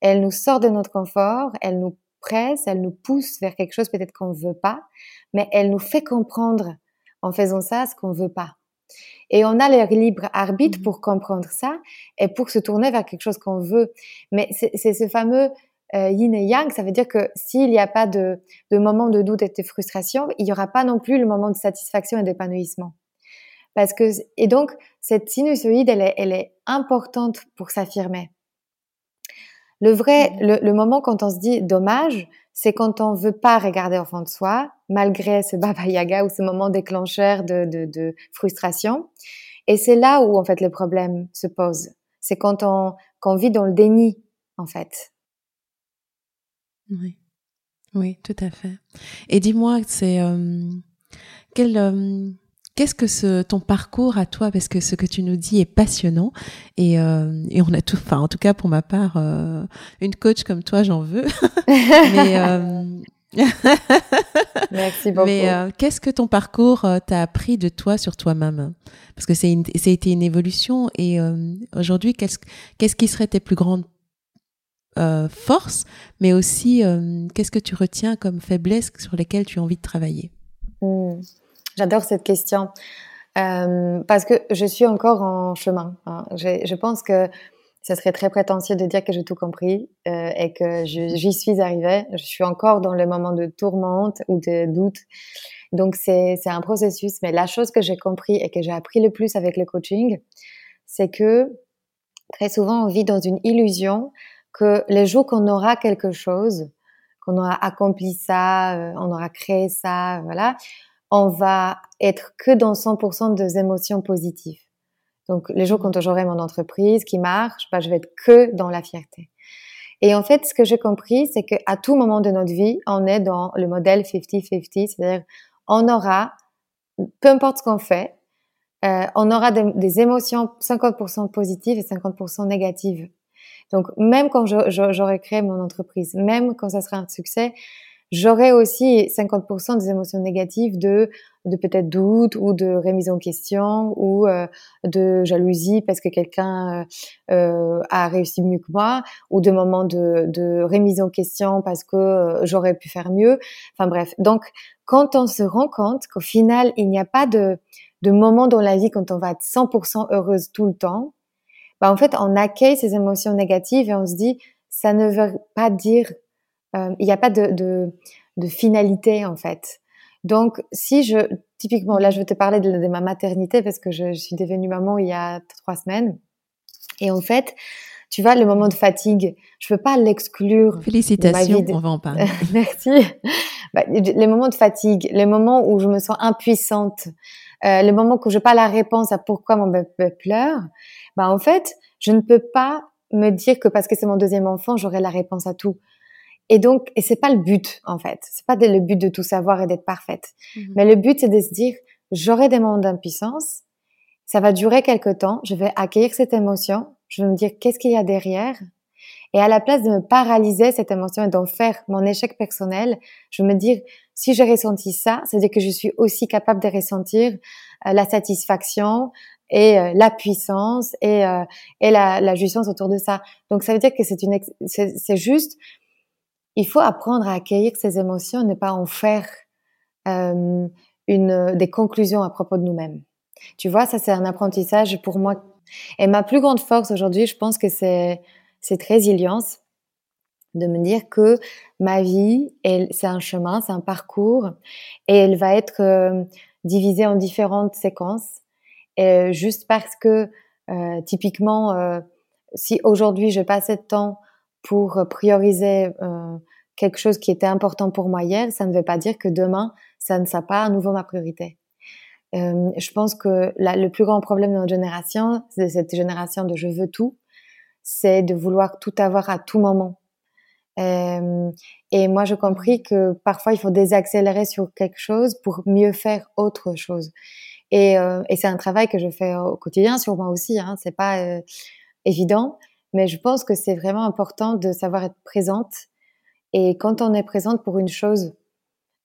Elle nous sort de notre confort, elle nous presse, elle nous pousse vers quelque chose peut-être qu'on ne veut pas, mais elle nous fait comprendre en faisant ça ce qu'on veut pas. Et on a le libre arbitre mmh pour comprendre ça et pour se tourner vers quelque chose qu'on veut. Mais c'est ce fameux euh, yin et yang, ça veut dire que s'il n'y a pas de, de moment de doute et de frustration, il n'y aura pas non plus le moment de satisfaction et d'épanouissement. Parce que, et donc, cette sinusoïde, elle est, elle est importante pour s'affirmer. Le vrai, mmh. le, moment quand on se dit dommage, c'est quand on veut pas regarder au fond de soi, malgré ce baba yaga ou ce moment déclencheur de, de, de frustration. Et c'est là où en fait le problème se pose. C'est quand on, quand on vit dans le déni, en fait. Oui, oui, tout à fait. Et dis-moi, c'est euh, quel euh, Qu'est-ce que ce, ton parcours à toi, parce que ce que tu nous dis est passionnant et, euh, et on a tout, enfin en tout cas pour ma part, euh, une coach comme toi, j'en veux. Mais, euh, Merci beaucoup. Mais qu'est-ce que ton parcours t'a appris de toi sur toi-même? Parce que c'est ça a été une évolution et aujourd'hui, qu'est-ce qu'est-ce qui serait tes plus grandes forces, mais aussi qu'est-ce que tu retiens comme faiblesses sur lesquelles tu as envie de travailler? Mmh. J'adore cette question euh, parce que je suis encore en chemin. Hein. Je, pense que ce serait très prétentieux de dire que j'ai tout compris euh, et que j'y suis arrivée. Je suis encore dans le moment de tourmente ou de doute. Donc c'est un processus. Mais la chose que j'ai compris et que j'ai appris le plus avec le coaching, c'est que très souvent on vit dans une illusion que les jours qu'on aura quelque chose, qu'on aura accompli ça, euh, on aura créé ça, voilà, on va être que dans 100% des émotions positives. Donc, les jours quand j'aurai mon entreprise qui marche, bah, je vais être que dans la fierté. Et en fait, ce que j'ai compris, c'est qu'à tout moment de notre vie, on est dans le modèle 50-50, c'est-à-dire on aura, peu importe ce qu'on fait, euh, on aura des, des, émotions 50% positives et 50% négatives. Donc, même quand j'aurai créé mon entreprise, même quand ça sera un succès, J'aurais aussi 50% des émotions négatives de, de peut-être doute ou de remise en question ou euh, de jalousie parce que quelqu'un euh, euh, a réussi mieux que moi ou de moments de, de remise en question parce que euh, j'aurais pu faire mieux. Enfin bref, donc quand on se rend compte qu'au final, il n'y a pas de, de moment dans la vie quand on va être 100% heureuse tout le temps, bah en fait, on accueille ces émotions négatives et on se dit, ça ne veut pas dire il n'y a pas de, de, de, finalité en fait. Donc, si je, typiquement, là, je vais te parler de, de ma maternité parce que je, je, suis devenue maman il y a trois semaines. Et en fait, tu vois, le moment de fatigue, je peux pas l'exclure. Félicitations, on va en parler. Merci. bah, les moments de fatigue, les moments où je me sens impuissante, euh, les moments où je n'ai pas la réponse à pourquoi mon bébé pleure, bah en fait, je ne peux pas me dire que parce que c'est mon deuxième enfant, j'aurai la réponse à tout. Et donc, et c'est pas le but en fait. C'est pas le but de tout savoir et d'être parfaite. Mhm. Mais le but c'est de se dire, j'aurai des moments d'impuissance. Ça va durer quelque temps. Je vais accueillir cette émotion. Je vais me dire qu'est-ce qu'il y a derrière? Et à la place de me paralyser cette émotion et d'en faire mon échec personnel, je vais me dire si j'ai ressenti ça, c'est-à-dire que je suis aussi capable de ressentir euh, la satisfaction et euh, la puissance et, euh, et la, la jouissance autour de ça. Donc ça veut dire que c'est une, c'est juste il faut apprendre à accueillir ces émotions, ne pas en faire euh, une, des conclusions à propos de nous-mêmes. Tu vois, ça c'est un apprentissage pour moi. Et ma plus grande force aujourd'hui, je pense que c'est cette résilience de me dire que ma vie, c'est un chemin, c'est un parcours, et elle va être euh, divisée en différentes séquences. Et juste parce que, euh, typiquement, si aujourd'hui je passe de temps pour prioriser euh, quelque chose qui était important pour moi hier, ça ne veut pas dire que demain, ça ne sera pas à nouveau ma priorité. Euh, je pense que le plus grand problème de notre génération, de cette génération de je veux tout, c'est de vouloir tout avoir à tout moment. Euh, et moi, j'ai compris que parfois, il faut désaccélérer sur quelque chose pour mieux faire autre chose. Et, euh, et c'est un travail que je fais au quotidien sur moi aussi. Hein. C'est pas euh, évident, mais je pense que c'est vraiment important de savoir être présente. Et quand on est présente pour une chose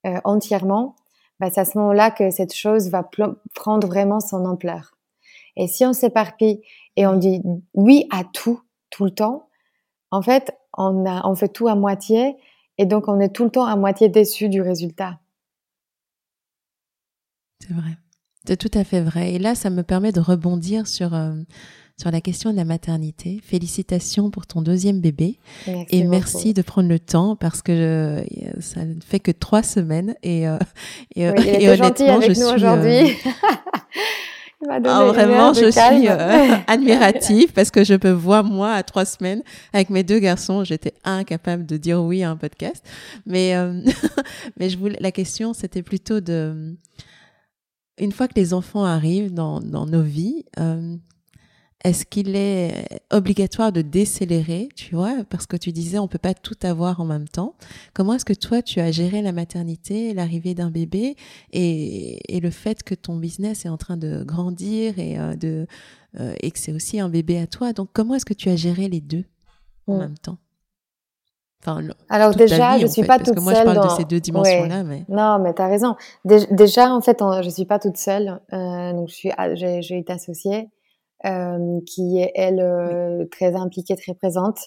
euh, entièrement, bah, c'est à ce moment-là que cette chose va prendre vraiment son ampleur. Et si on s'éparpille et on dit oui à tout, tout le temps, en fait, on, a, on fait tout à moitié et donc on est tout le temps à moitié déçu du résultat. C'est vrai. C'est tout à fait vrai. Et là, ça me permet de rebondir sur, euh, sur la question de la maternité. Félicitations pour ton deuxième bébé. et merci de prendre le temps parce que euh, ça ne fait que trois semaines. Et, euh, et, oui, et honnêtement, je suis. aujourd'hui. Ah, vraiment, je suis euh, admirative parce que je peux voir moi à trois semaines avec mes deux garçons, j'étais incapable de dire oui à un podcast. Mais euh, mais je voulais la question, c'était plutôt de une fois que les enfants arrivent dans, dans nos vies, euh, est-ce qu'il est obligatoire de décélérer, tu vois, parce que tu disais on peut pas tout avoir en même temps. Comment est-ce que toi tu as géré la maternité, l'arrivée d'un bébé et, le fait que ton business est en train de grandir et euh, de euh, et que c'est aussi un bébé à toi? Donc comment est-ce que tu as géré les deux en mm. même temps? Enfin, Alors déjà, je suis pas toute seule. Moi, je parle de ces deux dimensions-là, mais non, mais tu as raison. Déjà, en fait, je suis pas toute seule. Euh, donc, je suis, j'ai été associée. Euh, qui est elle euh, très impliquée, très présente.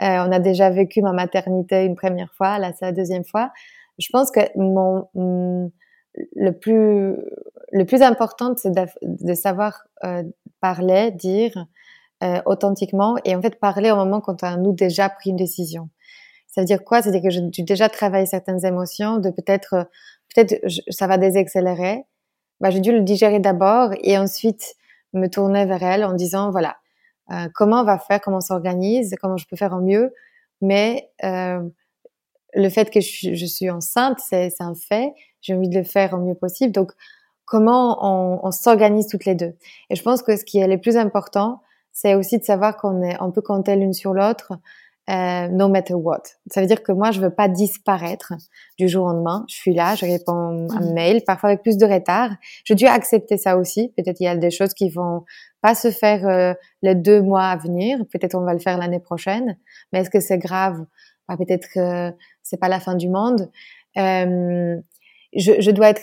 Euh, on a déjà vécu ma maternité une première fois, là c'est la deuxième fois. Je pense que mon, le plus le plus important c'est de, de, savoir parler, dire authentiquement et en fait parler au moment quand on a nous déjà pris une décision. Ça veut dire quoi? Ça veut dire que j'ai déjà travaillé certaines émotions, de peut-être peut-être ça va désaccélérer. Bah, j'ai dû le digérer d'abord et ensuite me tourner vers elle en disant voilà euh, comment on va faire, comment on s'organise, comment je peux faire en mieux. Mais euh, le fait que je, suis enceinte, c'est un fait. J'ai envie de le faire au mieux possible. Donc comment on, on s'organise toutes les deux? Et je pense que ce qui est le plus important, c'est aussi de savoir qu'on on peut compter l'une sur l'autre euh, no matter what. Ça veut dire que moi, je veux pas disparaître du jour au lendemain. Je suis là, je réponds à un mhm. mail, parfois avec plus de retard. Je dois accepter ça aussi. Peut-être il y a des choses qui vont pas se faire euh, les deux mois à venir. Peut-être on va le faire l'année prochaine. Mais est-ce que c'est grave? Bah, Peut-être que c'est pas la fin du monde. Euh, je, je, dois être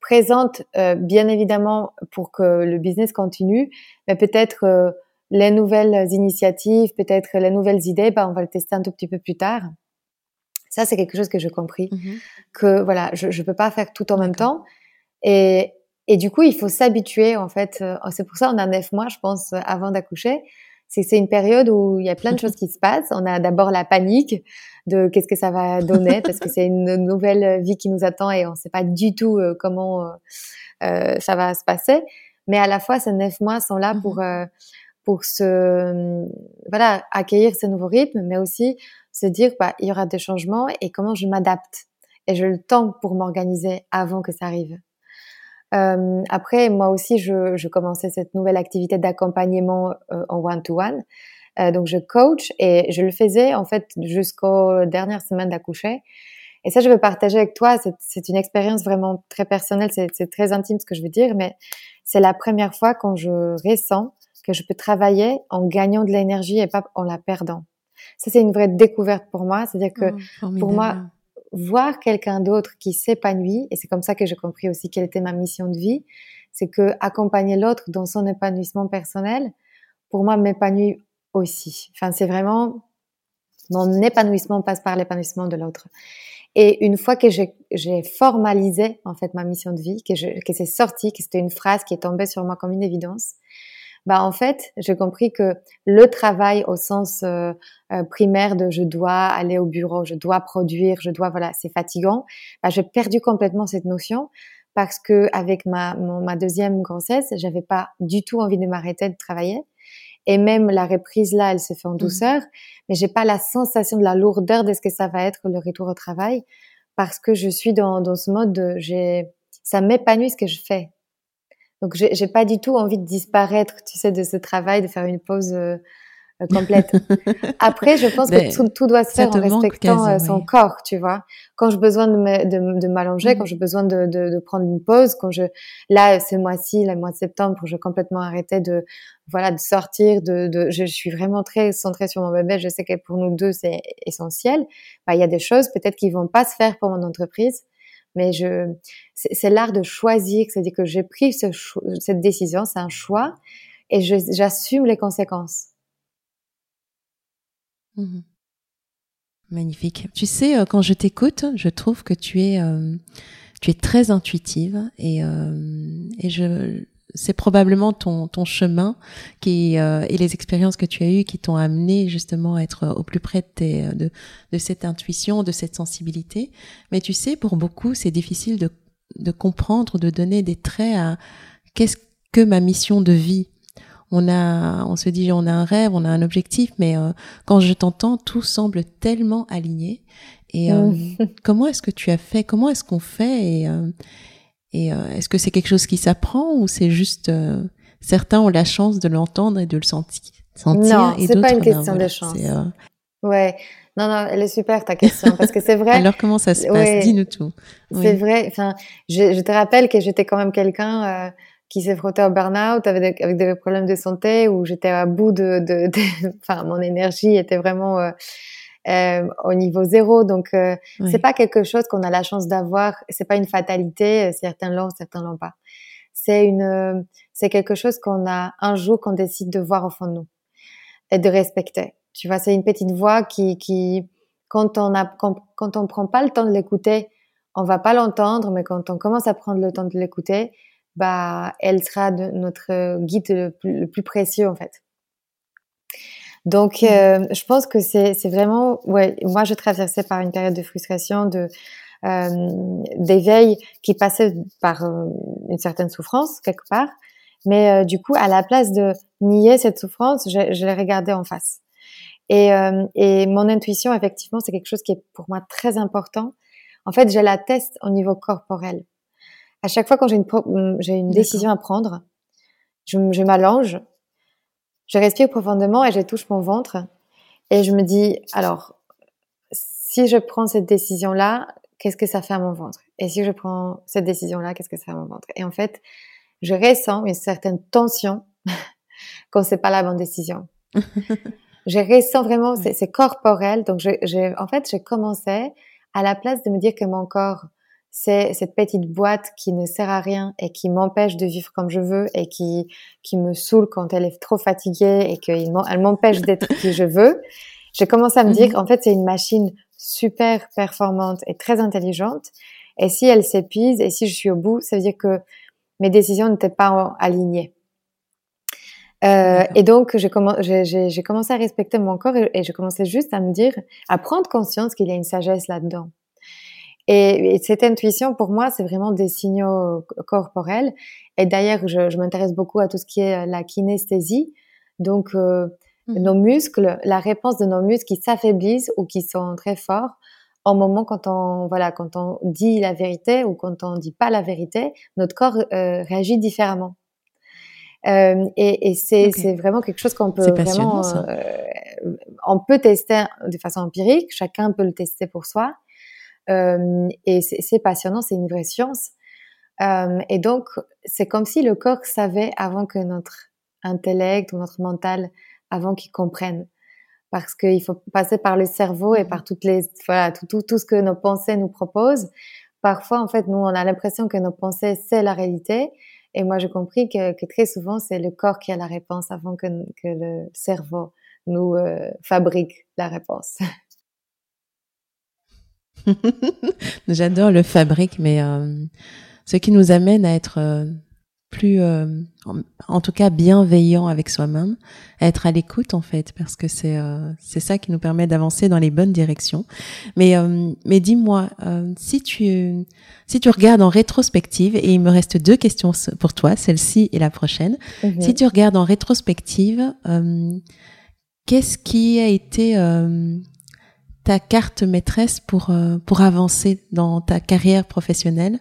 présente, euh, bien évidemment, pour que le business continue, mais peut-être les nouvelles initiatives, peut-être les nouvelles idées, bah, on va le tester un tout petit peu plus tard. Ça, c'est quelque chose que j'ai compris. Mhm. Que voilà, je ne peux pas faire tout en même temps. Et, et du coup, il faut s'habituer, en fait. Euh, c'est pour ça on a neuf mois, je pense, avant d'accoucher. C'est c'est une période où il y a plein de choses qui se passent. On a d'abord la panique de qu'est-ce que ça va donner parce que c'est une nouvelle vie qui nous attend et on ne sait pas du tout euh, comment euh, ça va se passer. Mais à la fois, ces neuf mois sont là pour mhm pour se voilà accueillir ces nouveaux rythmes, mais aussi se dire bah il y aura des changements et comment je m'adapte et j'ai le temps pour m'organiser avant que ça arrive. Euh, après, moi aussi, je, je, commençais cette nouvelle activité d'accompagnement euh, en one-to-one. Euh, donc, je coach et je le faisais en fait jusqu'aux dernières semaines d'accoucher. Et ça, je veux partager avec toi. C'est une expérience vraiment très personnelle. C'est très intime ce que je veux dire, mais c'est la première fois quand je ressens que je peux travailler en gagnant de l'énergie et pas en la perdant. Ça, c'est une vraie découverte pour moi. C'est-à-dire que oh, pour moi, voir quelqu'un d'autre qui s'épanouit, et c'est comme ça que j'ai compris aussi quelle était ma mission de vie, c'est que accompagner l'autre dans son épanouissement personnel, pour moi, m'épanouit aussi. Enfin, c'est vraiment mon épanouissement passe par l'épanouissement de l'autre. Et une fois que j'ai formalisé en fait ma mission de vie, que, je, que c'est sorti, que c'était une phrase qui est tombée sur moi comme une évidence, bah en fait, j'ai compris que le travail au sens euh, euh, primaire de je dois aller au bureau, je dois produire, je dois voilà, c'est fatigant. Bah, j'ai perdu complètement cette notion parce que avec ma ma deuxième grossesse, j'avais pas du tout envie de m'arrêter de travailler. Et même la reprise là, elle se fait en mmh. douceur, mais j'ai pas la sensation de la lourdeur de ce que ça va être le retour au travail parce que je suis dans, dans ce mode de j'ai ça m'épanouit ce que je fais. Donc j'ai pas du tout envie de disparaître, tu sais, de ce travail, de faire une pause euh, euh, complète. Après, je pense que tout, doit se faire en respectant euh, son corps, tu vois. Quand j'ai besoin de m'allonger, de, quand j'ai besoin de, de, de, prendre une pause, quand je là ce mois-ci, le mois de septembre, je complètement arrêté de voilà de sortir, de, de je suis vraiment très centrée sur mon bébé. Je sais que pour nous deux c'est essentiel. Bah, il y a des choses peut-être qui vont pas se faire pour mon entreprise mais je, c'est l'art de choisir, c'est-à-dire que j'ai pris ce cette décision, c'est un choix, et j'assume les conséquences. Mmh Magnifique. Tu sais, euh, quand je t'écoute, je trouve que tu es, euh, tu es très intuitive et, euh, et je, c'est probablement ton, ton chemin qui euh, et les expériences que tu as eues qui t'ont amené justement à être au plus près de, de, de, cette intuition, de cette sensibilité. Mais tu sais, pour beaucoup, c'est difficile de, de comprendre, de donner des traits à qu'est-ce que ma mission de vie. On a, on se dit, on a un rêve, on a un objectif, mais euh, quand je t'entends, tout semble tellement aligné. Et euh, mmh. comment est-ce que tu as fait? Comment est-ce qu'on fait? Et, et euh, est-ce que c'est quelque chose qui s'apprend ou c'est juste euh, certains ont la chance de l'entendre et de le sentir, sentir Non, c'est pas une question de chance. Euh, ouais. Non, non, elle est super ta question parce que c'est vrai. Alors comment ça se passe? Dis-nous tout. C'est vrai. Enfin, je, je, te rappelle que j'étais quand même quelqu'un qui s'est frotté au burn-out avec, avec, des problèmes de santé où j'étais à bout de, de, de, enfin, mon énergie était vraiment euh, au niveau zéro. Donc, euh, c'est pas quelque chose qu'on a la chance d'avoir. C'est pas une fatalité. Euh, certains l'ont, certains l'ont pas. C'est une, euh, c'est quelque chose qu'on a un jour qu'on décide de voir au fond de nous et de respecter. Tu vois, c'est une petite voix qui, qui, quand on a, quand, quand on prend pas le temps de l'écouter, on va pas l'entendre, mais quand on commence à prendre le temps de l'écouter, bah, elle sera de notre guide le plus, le plus précieux en fait. Donc, mm. euh, je pense que c'est vraiment, ouais, moi, je traversais par une période de frustration, de euh, d'éveil qui passait par euh, une certaine souffrance quelque part, mais euh, du coup, à la place de nier cette souffrance, je, je l'ai regardée en face. Et, et mon intuition, effectivement, c'est quelque chose qui est pour moi très important. En fait, je la teste au niveau corporel. À chaque fois quand j'ai une, j'ai une décision à prendre, je, je m'allonge, je respire profondément et je touche mon ventre et je me dis, alors, si je prends cette décision-là, qu'est-ce que ça fait à mon ventre? Et si je prends cette décision-là, qu'est-ce que ça fait à mon ventre? Et en fait, je ressens une certaine tension quand c'est pas la bonne décision. je ressens vraiment, c'est corporel. Donc, je, en fait, j'ai commencé à la place de me dire que mon corps c'est cette petite boîte qui ne sert à rien et qui m'empêche de vivre comme je veux et qui qui me saoule quand elle est trop fatiguée et qu'elle m'empêche d'être qui je veux. J'ai commencé à me dire mhm. qu'en fait c'est une machine super performante et très intelligente. Et si elle s'épuise et si je suis au bout, ça veut dire que mes décisions n'étaient pas alignées. Euh, et donc, j'ai commencé à respecter mon corps et, et je commençais juste à me dire, à prendre conscience qu'il y a une sagesse là-dedans. Et, cette intuition, pour moi, c'est vraiment des signaux corporels. Et d'ailleurs, je, je m'intéresse beaucoup à tout ce qui est euh, la kinesthésie. Donc, euh, mmh nos muscles, la réponse de nos muscles qui s'affaiblissent ou qui sont très forts au moment quand on voilà quand on dit la vérité ou quand on dit pas la vérité, notre corps euh, réagit différemment. Euh, et, et c'est c'est vraiment quelque chose qu'on peut vraiment euh, on peut tester de façon empirique. Chacun peut le tester pour soi. Euh, et c'est passionnant, c'est une vraie science. Euh, et donc c'est comme si le corps savait avant que notre intellect ou notre mental avant qu'il comprenne parce qu'il faut passer par le cerveau et par mmh. toutes les voilà tout, tout, tout ce que nos pensées nous proposent. Parfois, en fait, nous on a l'impression que nos pensées c'est la réalité, et moi j'ai compris que, que très souvent c'est le corps qui a la réponse avant que, que le cerveau nous euh, fabrique la réponse. J'adore le fabrique, mais euh, ce qui nous amène à être euh, plus, euh, en, tout cas, bienveillant avec soi-même, être à l'écoute en fait, parce que c'est c'est ça qui nous permet d'avancer dans les bonnes directions. Mais mais dis-moi, si tu si tu regardes en rétrospective, et il me reste deux questions pour toi, celle-ci et la prochaine. Mhm. Si tu regardes en rétrospective, qu'est-ce qui a été ta carte maîtresse pour euh, pour avancer dans ta carrière professionnelle.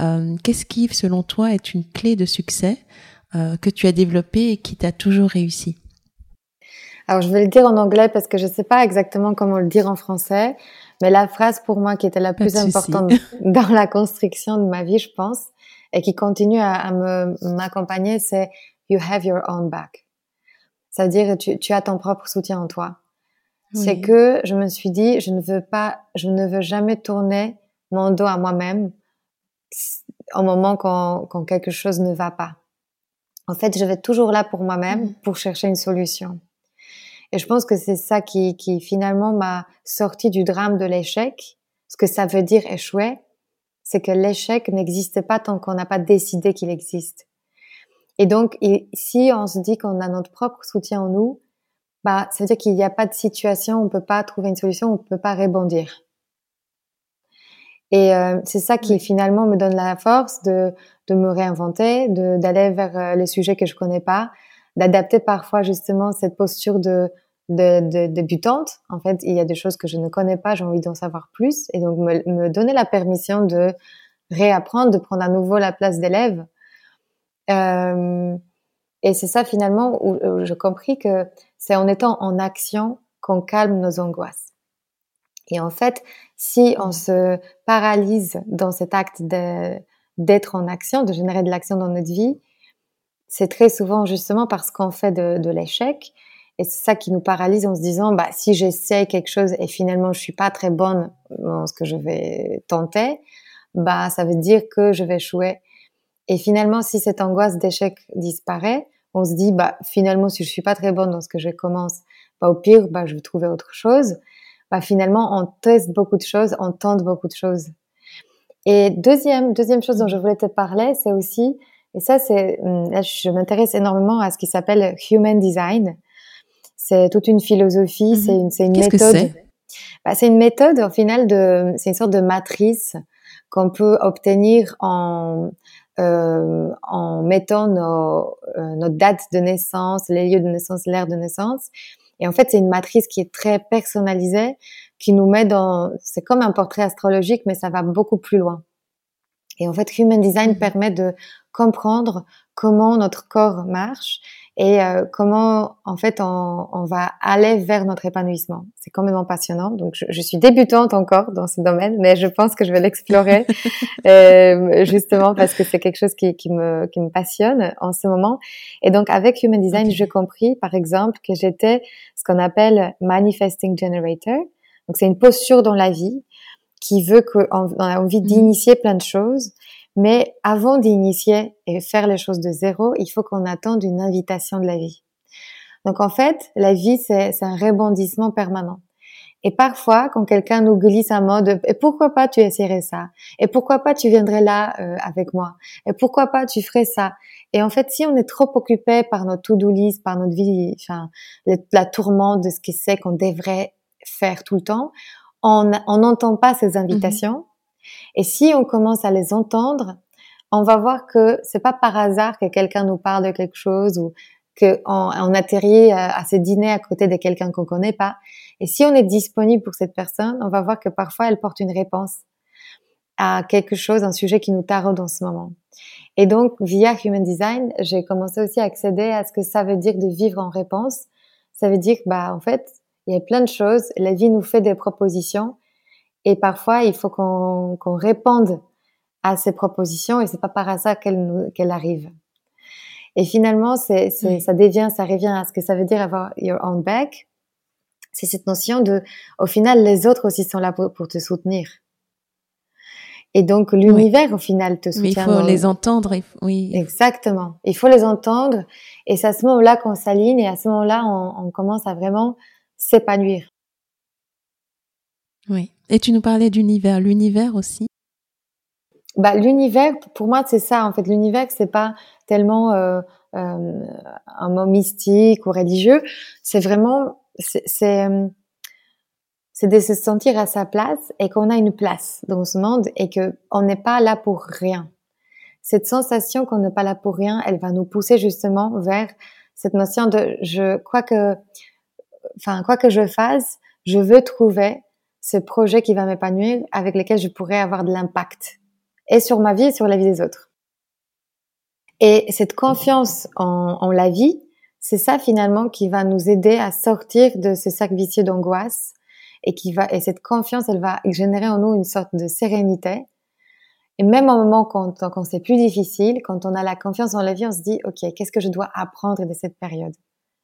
Euh, Qu'est-ce qui, selon toi, est une clé de succès euh, que tu as développée et qui t'a toujours réussi? Alors, je vais le dire en anglais parce que je ne sais pas exactement comment le dire en français, mais la phrase pour moi qui était la plus importante dans la construction de ma vie, je pense, et qui continue à, à me m'accompagner, c'est You have your own back. Ça veut dire tu, tu as ton propre soutien en toi c'est que je me suis dit, je ne veux pas, je ne veux jamais tourner mon dos à moi-même au moment quand, quand quelque chose ne va pas. En fait, je vais toujours là pour moi-même, mm. pour chercher une solution. Et je pense que c'est ça qui, qui finalement m'a sorti du drame de l'échec. Ce que ça veut dire échouer, c'est que l'échec n'existe pas tant qu'on n'a pas décidé qu'il existe. Et donc, si on se dit qu'on a notre propre soutien en nous, bah, ça veut dire qu'il n'y a pas de situation, on peut pas trouver une solution, on peut pas rebondir. Et euh, c'est ça qui finalement me donne la force de, de me réinventer, de d'aller vers euh, les sujets que je connais pas, d'adapter parfois justement cette posture de, de, de, débutante. En fait, il y a des choses que je ne connais pas, j'ai envie d'en savoir plus, et donc me, me, donner la permission de réapprendre, de prendre à nouveau la place d'élève. Euh, et c'est ça finalement où, où j'ai compris que c'est en étant en action qu'on calme nos angoisses. Et en fait, si on se paralyse dans cet acte d'être en action, de générer de l'action dans notre vie, c'est très souvent justement parce qu'on fait de, l'échec. Et c'est ça qui nous paralyse en se disant, bah, si j'essaie quelque chose et finalement je suis pas très bonne dans ce que je vais tenter, bah, ça veut dire que je vais échouer. Et finalement, si cette angoisse d'échec disparaît, on se dit bah finalement si je suis pas très bonne dans ce que je commence, bah au pire bah je vais trouver autre chose. Bah finalement on teste beaucoup de choses, on tente beaucoup de choses. Et deuxième deuxième chose dont je voulais te parler, c'est aussi et ça c'est hum, je m'intéresse énormément à ce qui s'appelle human design. C'est toute une philosophie, c'est une c'est une méthode. Bah, c'est une méthode au final de c'est une sorte de matrice qu'on peut obtenir en en mettant nos, euh, notre date de naissance, les lieux de naissance, l'ère de naissance. Et en fait, c'est une matrice qui est très personnalisée, qui nous met dans, c'est comme un portrait astrologique, mais ça va beaucoup plus loin. Et en fait, Human Design mmh. permet de comprendre comment notre corps marche et euh, comment en fait on, on, va aller vers notre épanouissement. C'est quand même passionnant. Donc je, je, suis débutante encore dans ce domaine, mais je pense que je vais l'explorer euh, justement parce que c'est quelque chose qui, qui, me, qui me passionne en ce moment. Et donc avec Human Design, j'ai compris par exemple que j'étais ce qu'on appelle Manifesting Generator. Donc c'est une posture dans la vie qui veut qu'on a envie mmh. d'initier plein de choses mais avant d'initier et faire les choses de zéro, il faut qu'on attende une invitation de la vie. Donc en fait, la vie, c'est un rebondissement permanent. Et parfois, quand quelqu'un nous glisse un mot de et pourquoi pas tu essaierais ça? Et pourquoi pas tu viendrais là euh, avec moi? Et pourquoi pas tu ferais ça? Et en fait, si on est trop occupé par notre to-do list, par notre vie, enfin la tourmente de ce qui c'est qu'on devrait faire tout le temps, on n'entend pas ces invitations. Et si on commence à les entendre, on va voir que c'est pas par hasard que quelqu'un nous parle de quelque chose ou qu'on on atterrit à, ce dîner à côté de quelqu'un qu'on connaît pas. Et si on est disponible pour cette personne, on va voir que parfois elle porte une réponse à quelque chose, un sujet qui nous taraude en ce moment. Et donc, via Human Design, j'ai commencé aussi à accéder à ce que ça veut dire de vivre en réponse. Ça veut dire, bah, en fait, il y a plein de choses. La vie nous fait des propositions et parfois il faut qu'on réponde à ces propositions et c'est pas par hasard qu'elles arrivent. Et finalement, c'est, ça devient, ça revient à ce que ça veut dire avoir your own back. C'est cette notion de, au final, les autres aussi sont là pour, te soutenir. Et donc l'univers au final te soutient. il faut les entendre. Oui. Exactement. Il faut les entendre. Et c'est à ce moment-là qu'on s'aligne et à ce moment-là on, on commence à vraiment s'épanouir. Oui. Et tu nous parlais d'univers. L'univers aussi. Bah l'univers pour moi c'est ça en fait. L'univers c'est pas tellement euh, euh, un mot mystique ou religieux. C'est vraiment c'est euh, c'est de se sentir à sa place et qu'on a une place dans ce monde et que on n'est pas là pour rien. Cette sensation qu'on n'est pas là pour rien, elle va nous pousser justement vers cette notion de je que enfin quoi que je fasse, je veux trouver ce projet qui va m'épanouir avec lequel je pourrais avoir de l'impact et sur ma vie et sur la vie des autres. Et cette confiance en, la vie, c'est ça finalement qui va nous aider à sortir de ce cercle vicieux d'angoisse et qui va et cette confiance, elle va générer en nous une sorte de sérénité. Et même au moment quand, quand c'est plus difficile, quand on a la confiance en la vie, on se dit ok, qu'est-ce que je dois apprendre de cette période?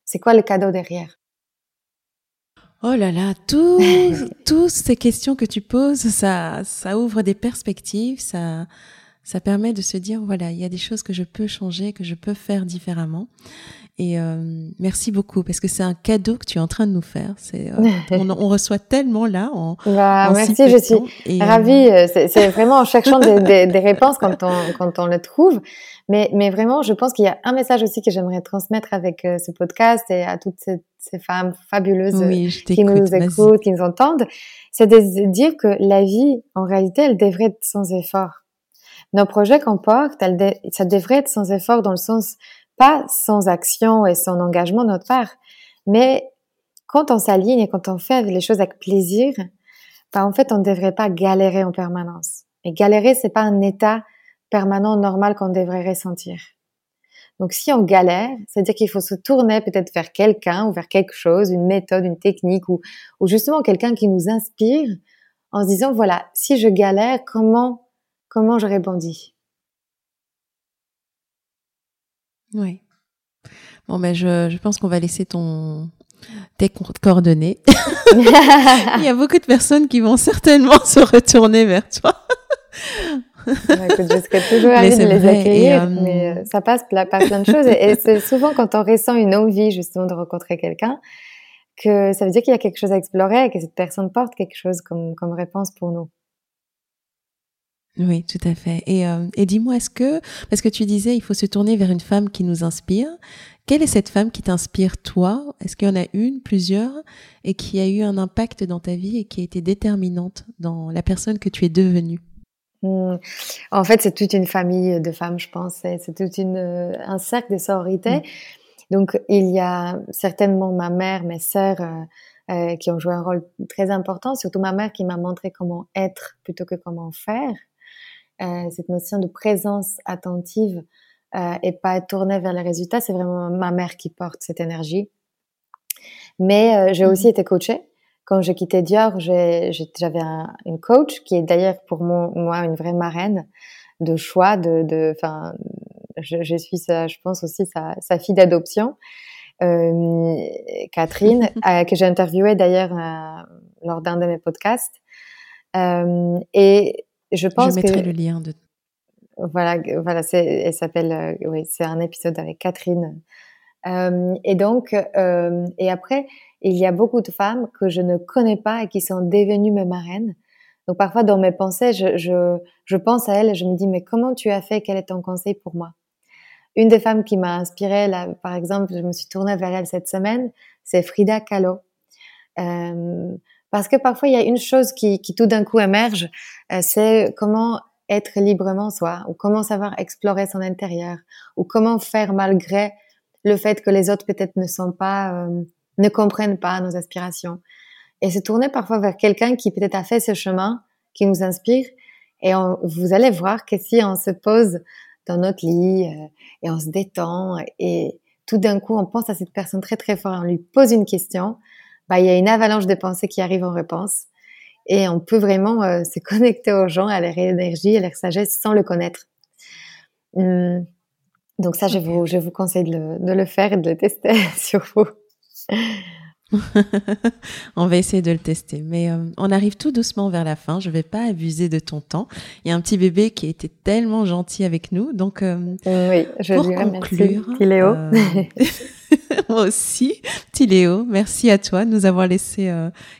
C'est quoi le cadeau derrière? Oh là là, toutes ces questions que tu poses, ça, ça ouvre des perspectives, ça, ça permet de se dire voilà, il y a des choses que je peux changer, que je peux faire différemment. Et euh, merci beaucoup parce que c'est un cadeau que tu es en train de nous faire. C'est, euh, on, on, reçoit tellement là. En, bah, merci, je suis ravie. Euh, c'est, vraiment en cherchant des, des, des, réponses quand on quand on le trouve. Mais mais vraiment, je pense qu'il y a un message aussi que j'aimerais transmettre avec euh, ce podcast et à toutes ces, ces femmes fabuleuses qui nous écoutent, qui nous entendent, c'est de dire que la vie, en réalité, elle devrait être sans effort. Nos projets qu'on porte, ça devrait être sans effort dans le sens pas sans action et sans engagement de notre part, mais quand on s'aligne et quand on fait les choses avec plaisir, ben en fait, on ne devrait pas galérer en permanence. Et galérer, c'est pas un état permanent normal qu'on devrait ressentir. Donc, si on galère, c'est-à-dire qu'il faut se tourner peut-être vers quelqu'un ou vers quelque chose, une méthode, une technique ou, ou justement quelqu'un qui nous inspire en se disant, voilà, si je galère, comment, comment je répondis? Oui. Bon, ben, je, je pense qu'on va laisser ton, tes coordonnées. Il y a beaucoup de personnes qui vont certainement se retourner vers toi. Je serais toujours ravie de les accueillir, euh, mais euh, ça passe par plein de choses. Et, c'est souvent quand on ressent une envie justement de rencontrer quelqu'un que ça veut dire qu'il y a quelque chose à explorer et que cette personne porte quelque chose comme, comme réponse pour nous. Oui, tout à fait. Et, euh, et dis-moi, est-ce que, parce que tu disais, il faut se tourner vers une femme qui nous inspire. Quelle est cette femme qui t'inspire toi? Est-ce qu'il y en a une, plusieurs, et qui a eu un impact dans ta vie et qui a été déterminante dans la personne que tu es devenue? Mmh. En fait, c'est toute une famille de femmes, je pense. C'est tout une, euh, un cercle de sororité. Mmh. Donc, il y a certainement ma mère, mes sœurs, euh, euh, qui ont joué un rôle très important. Surtout ma mère qui m'a montré comment être plutôt que comment faire. Euh, cette notion de présence attentive et pas être tournée vers les résultats, c'est vraiment ma mère qui porte cette énergie. Mais j'ai aussi mhm. été coachée. Quand j'ai quitté Dior, j'avais un, une coach qui est d'ailleurs pour moi une vraie marraine de choix. De, enfin, je, je, suis, sa, je pense aussi sa, sa fille d'adoption, euh, Catherine, euh, que j'ai interviewée d'ailleurs euh, lors d'un de mes podcasts. Et je pense je mettrai le lien de. Voilà, voilà, elle s'appelle, oui, c'est un épisode avec Catherine. Euh, et donc, euh, et après, il y a beaucoup de femmes que je ne connais pas et qui sont devenues mes marraines. Donc parfois dans mes pensées, je, je, je pense à elles et je me dis mais comment tu as fait? Quel est ton conseil pour moi? Une des femmes qui m'a inspirée, là, par exemple, je me suis tournée vers elle cette semaine, c'est Frida Kahlo. Euh, parce que parfois, il y a une chose qui, qui tout d'un coup émerge, euh, c'est comment être librement soi, ou comment savoir explorer son intérieur, ou comment faire malgré le fait que les autres peut-être ne pas, euh, ne comprennent pas nos aspirations. Et se tourner parfois vers quelqu'un qui peut-être a fait ce chemin, qui nous inspire. Et vous allez voir que si on se pose dans notre lit euh, et on se détend et tout d'un coup on pense à cette personne très très fort, on lui pose une question, bah il y a une avalanche de pensées qui arrivent en réponse et on peut vraiment euh, se connecter aux gens, à leur énergie, à leur sagesse sans le connaître. Hum, donc ça, je vous, je vous conseille de le, de le faire et de le tester sur vous. on va essayer de le tester. Mais euh, on arrive tout doucement vers la fin. Je vais pas abuser de ton temps. Il y a un petit bébé qui a été tellement gentil avec nous. Donc, euh, oui, je pour conclure, petit Léo. Euh, moi aussi, petit Léo, merci à toi de nous avoir laissé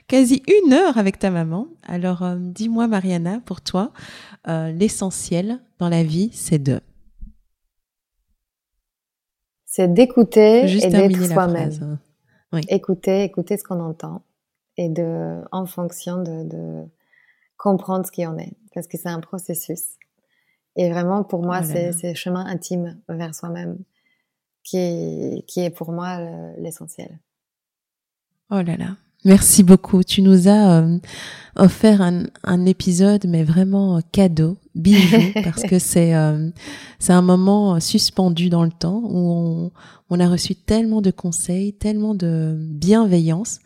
quasi une heure avec ta maman. Alors, dis-moi, Mariana, pour toi, l'essentiel dans la vie, c'est de c'est d'écouter et d'être soi-même. Écouter, écouter ce qu'on entend et de, en fonction de, comprendre ce qui en est, parce que c'est un processus. Et vraiment, pour moi, oh c'est c'est chemin intime vers soi-même qui, qui est pour moi l'essentiel. Oh là là, Merci beaucoup. Tu nous as euh, offert un, un, épisode, mais vraiment cadeau, bijou, parce que c'est euh, c'est un moment suspendu dans le temps où on, on, a reçu tellement de conseils, tellement de bienveillance,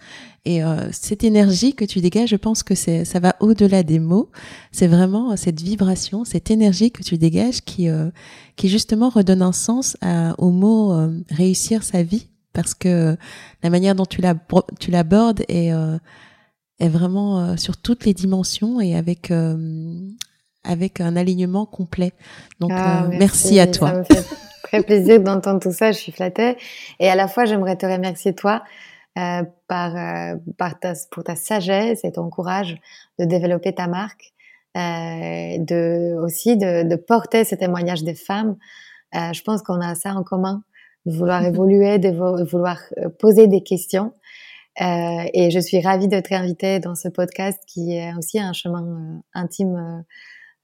et euh, cette énergie que tu dégages, je pense que c'est ça va au-delà des mots. C'est vraiment cette vibration, cette énergie que tu dégages qui qui justement redonne un sens à, au mot réussir sa vie parce que la manière dont tu l'abordes est, euh, est vraiment euh, sur toutes les dimensions et avec, euh, avec un alignement complet. Donc, ah, merci. à toi. Ça me fait très plaisir d'entendre tout ça, je suis flattée. Et à la fois, j'aimerais te remercier toi par, par ta, pour ta sagesse et ton courage de développer ta marque, de, aussi de, de porter ce témoignage des femmes. je pense qu'on a ça en commun de vouloir évoluer, de vouloir euh, poser des questions. Euh, et je suis ravie de t'inviter dans ce podcast qui est aussi un chemin euh, intime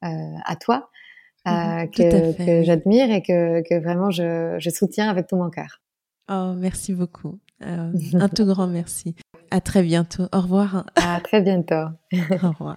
euh, à toi, mhm, que, que j'admire et que, que vraiment je, je, soutiens avec tout mon cœur. Oh, merci beaucoup. un tout grand merci. À très bientôt. Au revoir. À très bientôt. Au revoir.